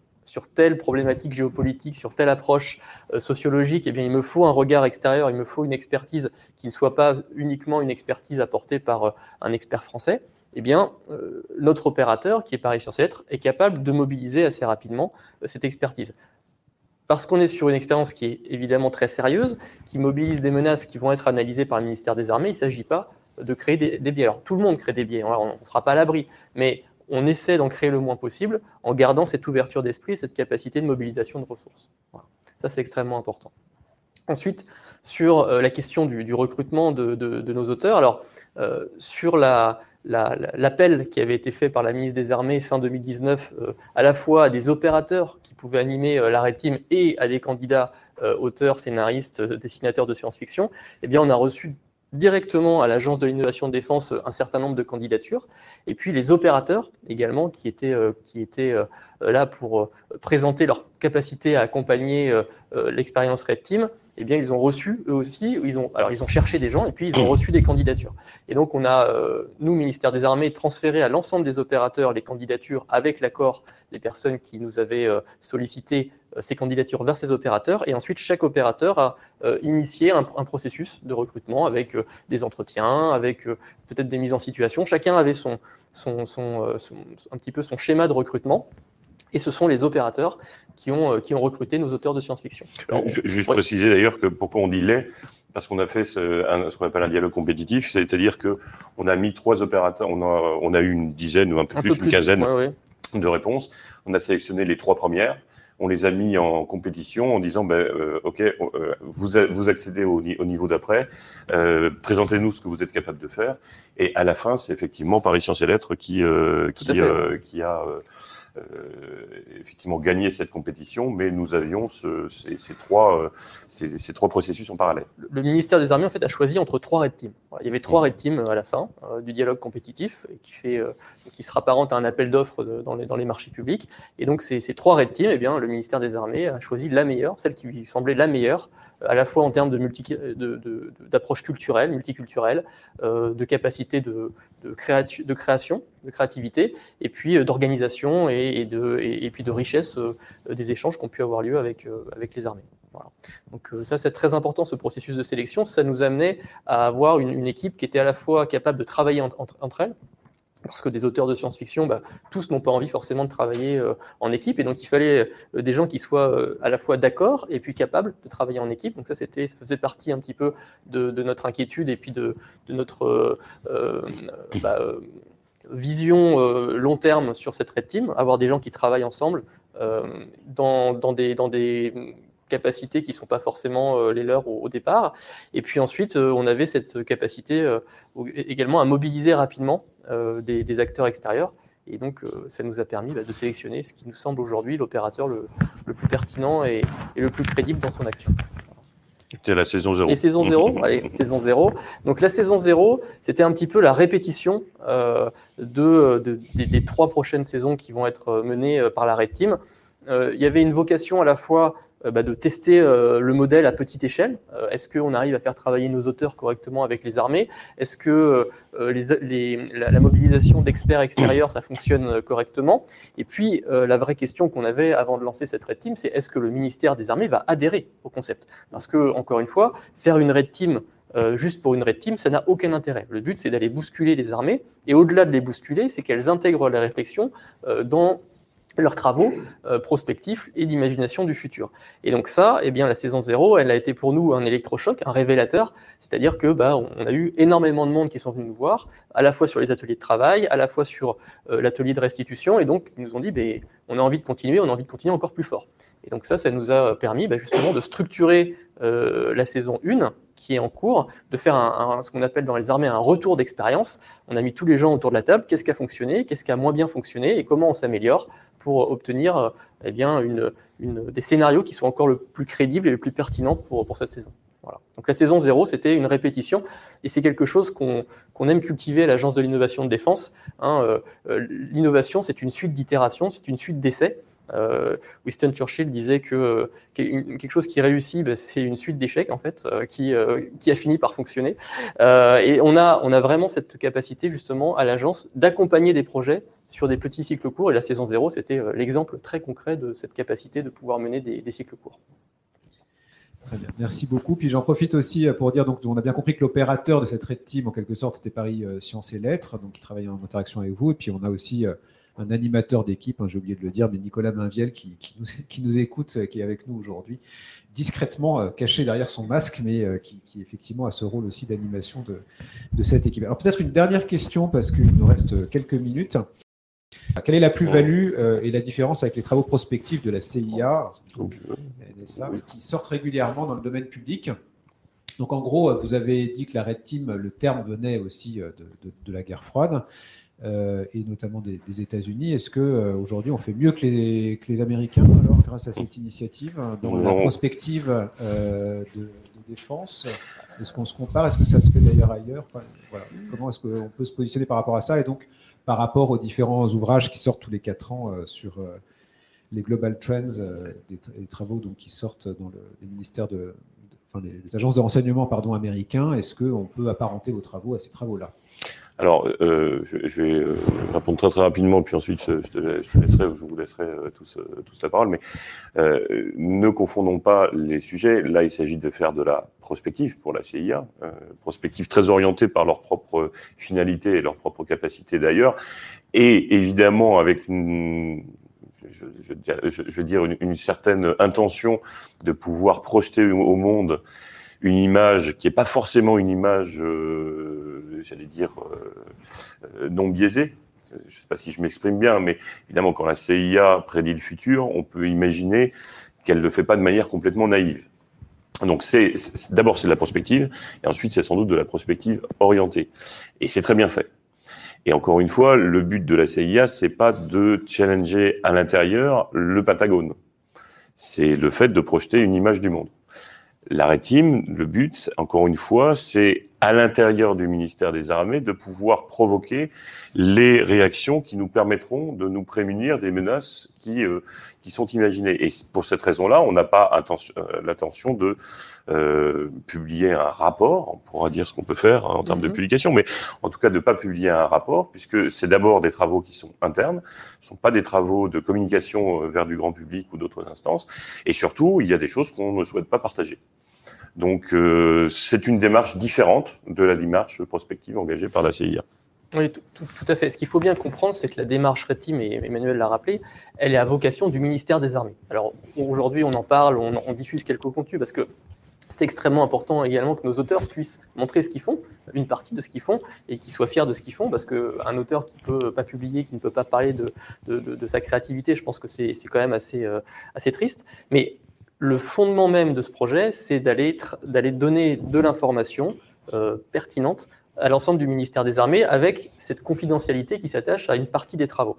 telle problématique géopolitique, sur telle approche euh, sociologique, eh bien, il me faut un regard extérieur, il me faut une expertise qui ne soit pas uniquement une expertise apportée par euh, un expert français, eh bien, notre opérateur, qui est Paris sur Lettres, est capable de mobiliser assez rapidement cette expertise parce qu'on est sur une expérience qui est évidemment très sérieuse, qui mobilise des menaces qui vont être analysées par le ministère des Armées, il ne s'agit pas de créer des, biais. Alors tout le monde crée des biais, on ne sera pas à l'abri, mais on essaie d'en créer le moins possible en gardant cette ouverture d'esprit, cette capacité de mobilisation de ressources. Ça, c'est extrêmement important. Ensuite, sur euh, la question du, recrutement de, nos auteurs, alors euh, sur la, l'appel qui avait été fait par la ministre des Armées fin 2019, euh, à la fois à des opérateurs qui pouvaient animer euh, l'arrêt team et à des candidats euh, auteurs, scénaristes, dessinateurs de science-fiction, eh bien, on a reçu directement à l'Agence de l'innovation de défense un certain nombre de candidatures, et puis les opérateurs également qui étaient, qui étaient là pour présenter leur capacité à accompagner l'expérience Red Team, eh bien, ils ont reçu eux aussi, ils ont, alors ils ont cherché des gens et puis ils ont reçu des candidatures. Et donc, on a, euh, nous, ministère des Armées, transféré à l'ensemble des opérateurs les candidatures avec l'accord des personnes qui nous avaient euh, sollicité euh, ces candidatures vers ces opérateurs. Et ensuite, chaque opérateur a initié un, processus de recrutement avec des entretiens, avec peut-être des mises en situation. Chacun avait son, son, un petit peu son schéma de recrutement. Et ce sont les opérateurs qui ont, euh, qui ont recruté nos auteurs de science-fiction.
Juste préciser d'ailleurs que pourquoi on dit les? Parce qu'on a fait ce, ce qu'on appelle un dialogue compétitif, c'est-à-dire que on a mis trois opérateurs, on a, on a eu une dizaine ou un peu, plus, une quinzaine de réponses. On a sélectionné les trois premières, on les a mis en compétition en disant, ben, euh, ok, euh, vous, vous accédez au, au niveau d'après, euh, présentez-nous ce que vous êtes capable de faire, et à la fin, c'est effectivement Paris Sciences et Lettres qui, qui, qui a euh, effectivement gagner cette compétition, mais nous avions ce, ces, trois, euh, ces, ces, trois processus en parallèle.
Le ministère des Armées en fait a choisi entre trois red teams. Il y avait trois red teams à la fin euh, du dialogue compétitif qui fait, qui se rapparente à un appel d'offres dans les, dans les marchés publics. Et donc ces, ces trois red teams, eh bien, le ministère des Armées a choisi la meilleure, celle qui lui semblait la meilleure, à la fois en termes de d'approche de, culturelle, multiculturelle, de capacité de, de, de création, de créativité, et puis d'organisation et et, de, et, puis de richesse euh, des échanges qui ont pu avoir lieu avec, euh, avec les armées. Donc euh, ça, c'est très important, ce processus de sélection. Ça nous amenait à avoir une, équipe qui était à la fois capable de travailler entre, elles, parce que des auteurs de science-fiction, bah, tous n'ont pas envie forcément de travailler en équipe, et donc il fallait des gens qui soient à la fois d'accord et puis capables de travailler en équipe. Donc ça, c'était, ça faisait partie un petit peu de, notre inquiétude et puis de, notre bah, vision euh, long terme sur cette red team, avoir des gens qui travaillent ensemble euh, dans des capacités qui ne sont pas forcément euh, les leurs au, départ. Et puis ensuite, on avait cette capacité également à mobiliser rapidement des, acteurs extérieurs. Et donc, ça nous a permis bah, de sélectionner ce qui nous semble aujourd'hui l'opérateur le, plus pertinent et, et le plus crédible dans son action.
C'était la saison 0.
Et saison 0, allez, saison 0. Donc la saison 0, c'était un petit peu la répétition euh, de, des, trois prochaines saisons qui vont être menées euh, par la Red Team. Euh, il y avait une vocation à la fois euh, bah, de tester euh, le modèle à petite échelle. Euh, est-ce qu'on arrive à faire travailler nos auteurs correctement avec les armées? Est-ce que la, mobilisation d'experts extérieurs, ça fonctionne correctement? Et puis, la vraie question qu'on avait avant de lancer cette Red Team, c'est est-ce que le ministère des Armées va adhérer au concept? Parce que, encore une fois, faire une Red Team juste pour une red team, ça n'a aucun intérêt. Le but, c'est d'aller bousculer les armées, et au-delà de les bousculer, c'est qu'elles intègrent la réflexion dans leurs travaux euh, prospectifs et d'imagination du futur. Et donc ça, eh bien, la saison 0, elle a été pour nous un électrochoc, un révélateur, c'est-à-dire que bah, on a eu énormément de monde qui sont venus nous voir, à la fois sur les ateliers de travail, à la fois sur euh, l'atelier de restitution, et donc ils nous ont dit, bah, on a envie de continuer, on a envie de continuer encore plus fort. Et donc ça, ça nous a permis bah, justement de structurer euh, la saison 1 qui est en cours, de faire ce qu'on appelle dans les armées un retour d'expérience. On a mis tous les gens autour de la table, qu'est-ce qui a fonctionné, qu'est-ce qui a moins bien fonctionné? Et comment on s'améliore pour obtenir euh, eh des scénarios qui soient encore le plus crédibles et le plus pertinents pour, cette saison. Voilà. Donc la saison 0, c'était une répétition, et c'est quelque chose qu'on aime cultiver à l'Agence de l'innovation de défense. Hein, euh, L'innovation, c'est une suite d'itérations, c'est une suite d'essais, Winston Churchill disait que euh, quelque chose qui réussit, bah, c'est une suite d'échecs en fait, euh, qui, qui, a fini par fonctionner. et on a, on a vraiment cette capacité justement à l'agence d'accompagner des projets sur des petits cycles courts. Et la saison 0, c'était l'exemple très concret de cette capacité de pouvoir mener des, des cycles courts.
Très bien, merci beaucoup. Puis j'en profite aussi pour dire, donc on a bien compris que l'opérateur de cette Red Team, en quelque sorte, c'était Paris Sciences et Lettres, donc qui travaille en interaction avec vous. Et puis on a aussi un animateur d'équipe, hein, j'ai oublié de le dire, mais Nicolas Mainviel qui, qui, nous, écoute, euh, qui est avec nous aujourd'hui, discrètement euh, caché derrière son masque, mais euh, qui, effectivement a ce rôle aussi d'animation de, cette équipe. Alors peut-être une dernière question, parce qu'il nous reste quelques minutes. Quelle est la plus-value et la différence avec les travaux prospectifs de la CIA, qui sortent régulièrement dans le domaine public? Donc en gros, vous avez dit que la Red Team, le terme venait aussi de la guerre froide. Euh, et notamment des, États-Unis. Est-ce qu'aujourd'hui, euh, on fait mieux que les, que les, Américains alors, grâce à cette initiative hein, dans la prospective euh, de, défense? Est-ce qu'on se compare? Est-ce que ça se fait d'ailleurs ailleurs? Voilà. Comment est-ce qu'on peut se positionner par rapport à ça? Et donc, par rapport aux différents ouvrages qui sortent tous les quatre ans sur les Global Trends, des, travaux donc, qui sortent dans le, les ministères de, enfin, les, agences de renseignement pardon, américains, est-ce qu'on peut apparenter vos travaux à ces travaux-là?
Alors, euh, je, vais euh, répondre très très rapidement, puis ensuite je, te, laisserai je vous laisserai euh, tous, tous, la parole. Mais ne confondons pas les sujets. Là, il s'agit de faire de la prospective pour la CIA, prospective très orientée par leur propre finalité et leur propre capacité d'ailleurs, et évidemment avec une, je, je, veux dire une, certaine intention de pouvoir projeter au monde une image qui n'est pas forcément une image, euh, j'allais dire, euh, euh, non biaisée. Je ne sais pas si je m'exprime bien, mais évidemment, quand la CIA prédit le futur, on peut imaginer qu'elle ne le fait pas de manière complètement naïve. Donc, c'est d'abord c'est de la prospective, et ensuite c'est sans doute de la prospective orientée. Et c'est très bien fait. Et encore une fois, le but de la CIA, c'est pas de challenger à l'intérieur le Patagone. C'est le fait de projeter une image du monde. La rétime, le but, encore une fois, c'est à l'intérieur du ministère des Armées de pouvoir provoquer les réactions qui nous permettront de nous prémunir des menaces qui, euh, qui sont imaginées. Et pour cette raison-là, on n'a pas euh, l'intention de publier un rapport. On pourra dire ce qu'on peut faire hein, en termes de mhm. publication, mais en tout cas de ne pas publier un rapport, puisque c'est d'abord des travaux qui sont internes, ce ne sont pas des travaux de communication vers du grand public ou d'autres instances. Et surtout, il y a des choses qu'on ne souhaite pas partager. Donc, euh, c'est une démarche différente de la démarche prospective engagée par la CIA.
Oui, tout, à fait. Ce qu'il faut bien comprendre, c'est que la démarche RETIM, et Emmanuel l'a rappelé, elle est à vocation du ministère des Armées. Alors, aujourd'hui, on en parle, on, diffuse quelques contenus, parce que c'est extrêmement important également que nos auteurs puissent montrer ce qu'ils font, une partie de ce qu'ils font, et qu'ils soient fiers de ce qu'ils font, parce qu'un auteur qui ne peut pas publier, qui ne peut pas parler de, de, sa créativité, je pense que c'est quand même assez, euh, assez triste. Mais le fondement même de ce projet, c'est d'aller donner de l'information euh, pertinente à l'ensemble du ministère des Armées avec cette confidentialité qui s'attache à une partie des travaux.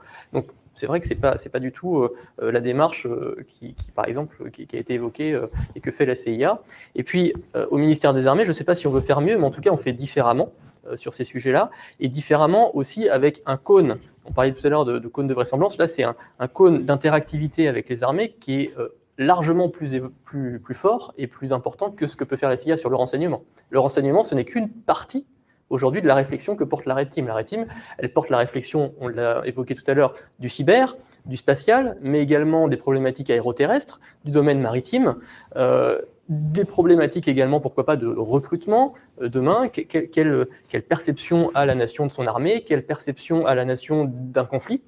C'est vrai que ce n'est pas, pas du tout euh, euh, la démarche qui, par exemple, qui, a été évoquée et que fait la CIA. Et puis au ministère des Armées, je ne sais pas si on veut faire mieux, mais en tout cas on fait différemment sur ces sujets-là, et différemment aussi avec un cône. On parlait tout à l'heure de, cône de vraisemblance, là c'est un, un, cône d'interactivité avec les armées qui est largement plus, plus, plus fort et plus important que ce que peut faire la CIA sur le renseignement. Le renseignement, ce n'est qu'une partie aujourd'hui de la réflexion que porte la Red Team. La Red Team, elle porte la réflexion, on l'a évoqué tout à l'heure, du cyber, du spatial, mais également des problématiques aéroterrestres, du domaine maritime, euh, des problématiques également, pourquoi pas, de recrutement euh, demain. quelle, perception a la nation de son armée? Quelle perception a la nation d'un conflit?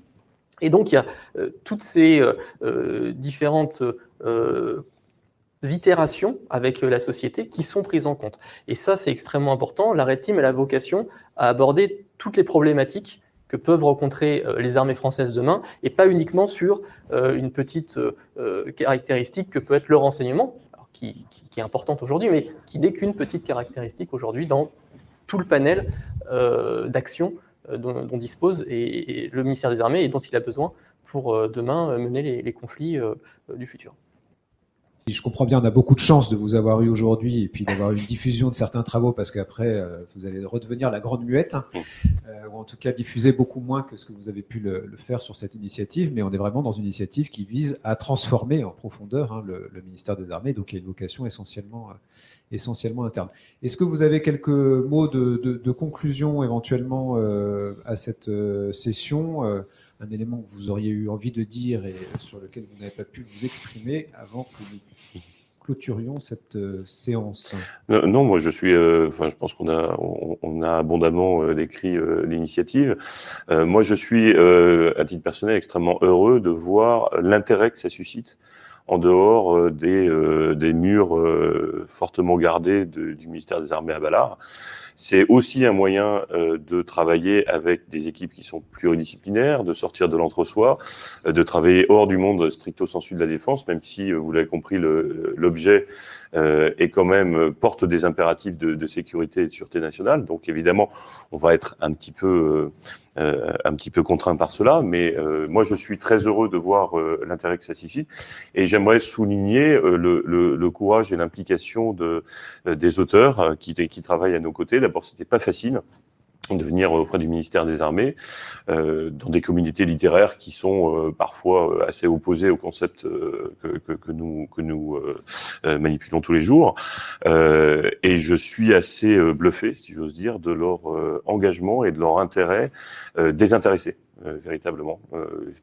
Et donc, il y a euh, toutes ces différentes itérations avec la société qui sont prises en compte. Et ça, c'est extrêmement important. La Red Team a la vocation à aborder toutes les problématiques que peuvent rencontrer les armées françaises demain, et pas uniquement sur une petite caractéristique que peut être le renseignement, qui, est importante aujourd'hui, mais qui n'est qu'une petite caractéristique aujourd'hui dans tout le panel d'actions dont, dispose et, le ministère des Armées et dont il a besoin pour demain mener les conflits du futur.
Si je comprends bien, on a beaucoup de chance de vous avoir eu aujourd'hui et puis d'avoir une diffusion de certains travaux parce qu'après, euh, vous allez redevenir la grande muette, hein, euh, ou en tout cas diffuser beaucoup moins que ce que vous avez pu le, faire sur cette initiative. Mais on est vraiment dans une initiative qui vise à transformer en profondeur hein, le, ministère des Armées, donc il y a une vocation essentiellement, euh, essentiellement interne. Est-ce que vous avez quelques mots de, conclusion éventuellement à cette session un élément que vous auriez eu envie de dire et sur lequel vous n'avez pas pu vous exprimer avant que nous clôturions cette euh, séance?
Non, moi je suis, euh, enfin je pense qu'on a, on, a abondamment euh, décrit l'initiative. moi je suis, à titre personnel, extrêmement heureux de voir l'intérêt que ça suscite en dehors des, des murs fortement gardés du ministère des Armées à Ballard. C'est aussi un moyen euh, de travailler avec des équipes qui sont pluridisciplinaires, de sortir de l'entre-soi, euh, de travailler hors du monde stricto sensu de la défense, même si, euh, vous l'avez compris, l'objet est quand même porte des impératifs de, de, sécurité et de sûreté nationale. Donc évidemment, on va être un petit peu euh, un petit peu contraint par cela, mais euh, moi je suis très heureux de voir euh, l'intérêt que ça suffit, et j'aimerais souligner le, le, le, courage et l'implication de, des auteurs qui, qui travaillent à nos côtés. D'abord, c'était pas facile de venir auprès du ministère des Armées, euh, dans des communautés littéraires qui sont euh, parfois euh, assez opposées au concept que, que, que, nous, que nous manipulons tous les jours. et je suis assez bluffé, si j'ose dire, de leur engagement et de leur intérêt désintéressé. véritablement.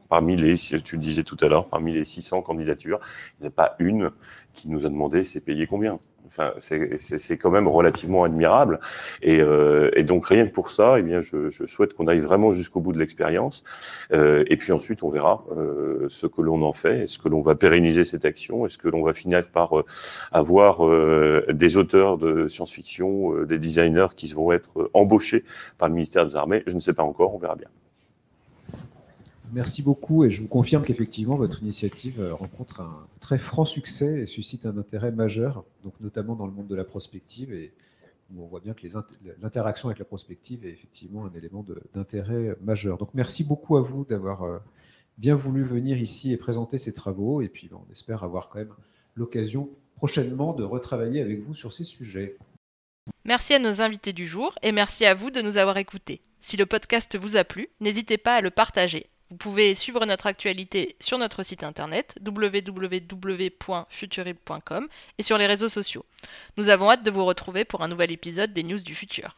parmi les, tu le disais tout à l'heure, parmi les 600 candidatures, il n'y a pas une qui nous a demandé c'est payé combien. Enfin, c'est quand même relativement admirable. Et, euh, et, donc rien que pour ça, eh bien, je, je souhaite qu'on aille vraiment jusqu'au bout de l'expérience. Euh, et puis ensuite, on verra euh, ce que l'on en fait. Est-ce que l'on va pérenniser cette action? Est-ce que l'on va finir par euh, avoir euh, des auteurs de science-fiction, euh, des designers qui vont être embauchés par le ministère des Armées? Je ne sais pas encore. On verra bien.
Merci beaucoup et je vous confirme qu'effectivement votre initiative euh, rencontre un très franc succès et suscite un intérêt majeur, donc notamment dans le monde de la prospective et où on voit bien que l'interaction avec la prospective est effectivement un élément d'intérêt majeur. Donc merci beaucoup à vous d'avoir euh, bien voulu venir ici et présenter ces travaux et puis on espère avoir quand même l'occasion prochainement de retravailler avec vous sur ces sujets.
Merci à nos invités du jour et merci à vous de nous avoir écoutés. Si le podcast vous a plu, n'hésitez pas à le partager vous pouvez suivre notre actualité sur notre site internet www.futurib.com et sur les réseaux sociaux. Nous avons hâte de vous retrouver pour un nouvel épisode des News du Futur.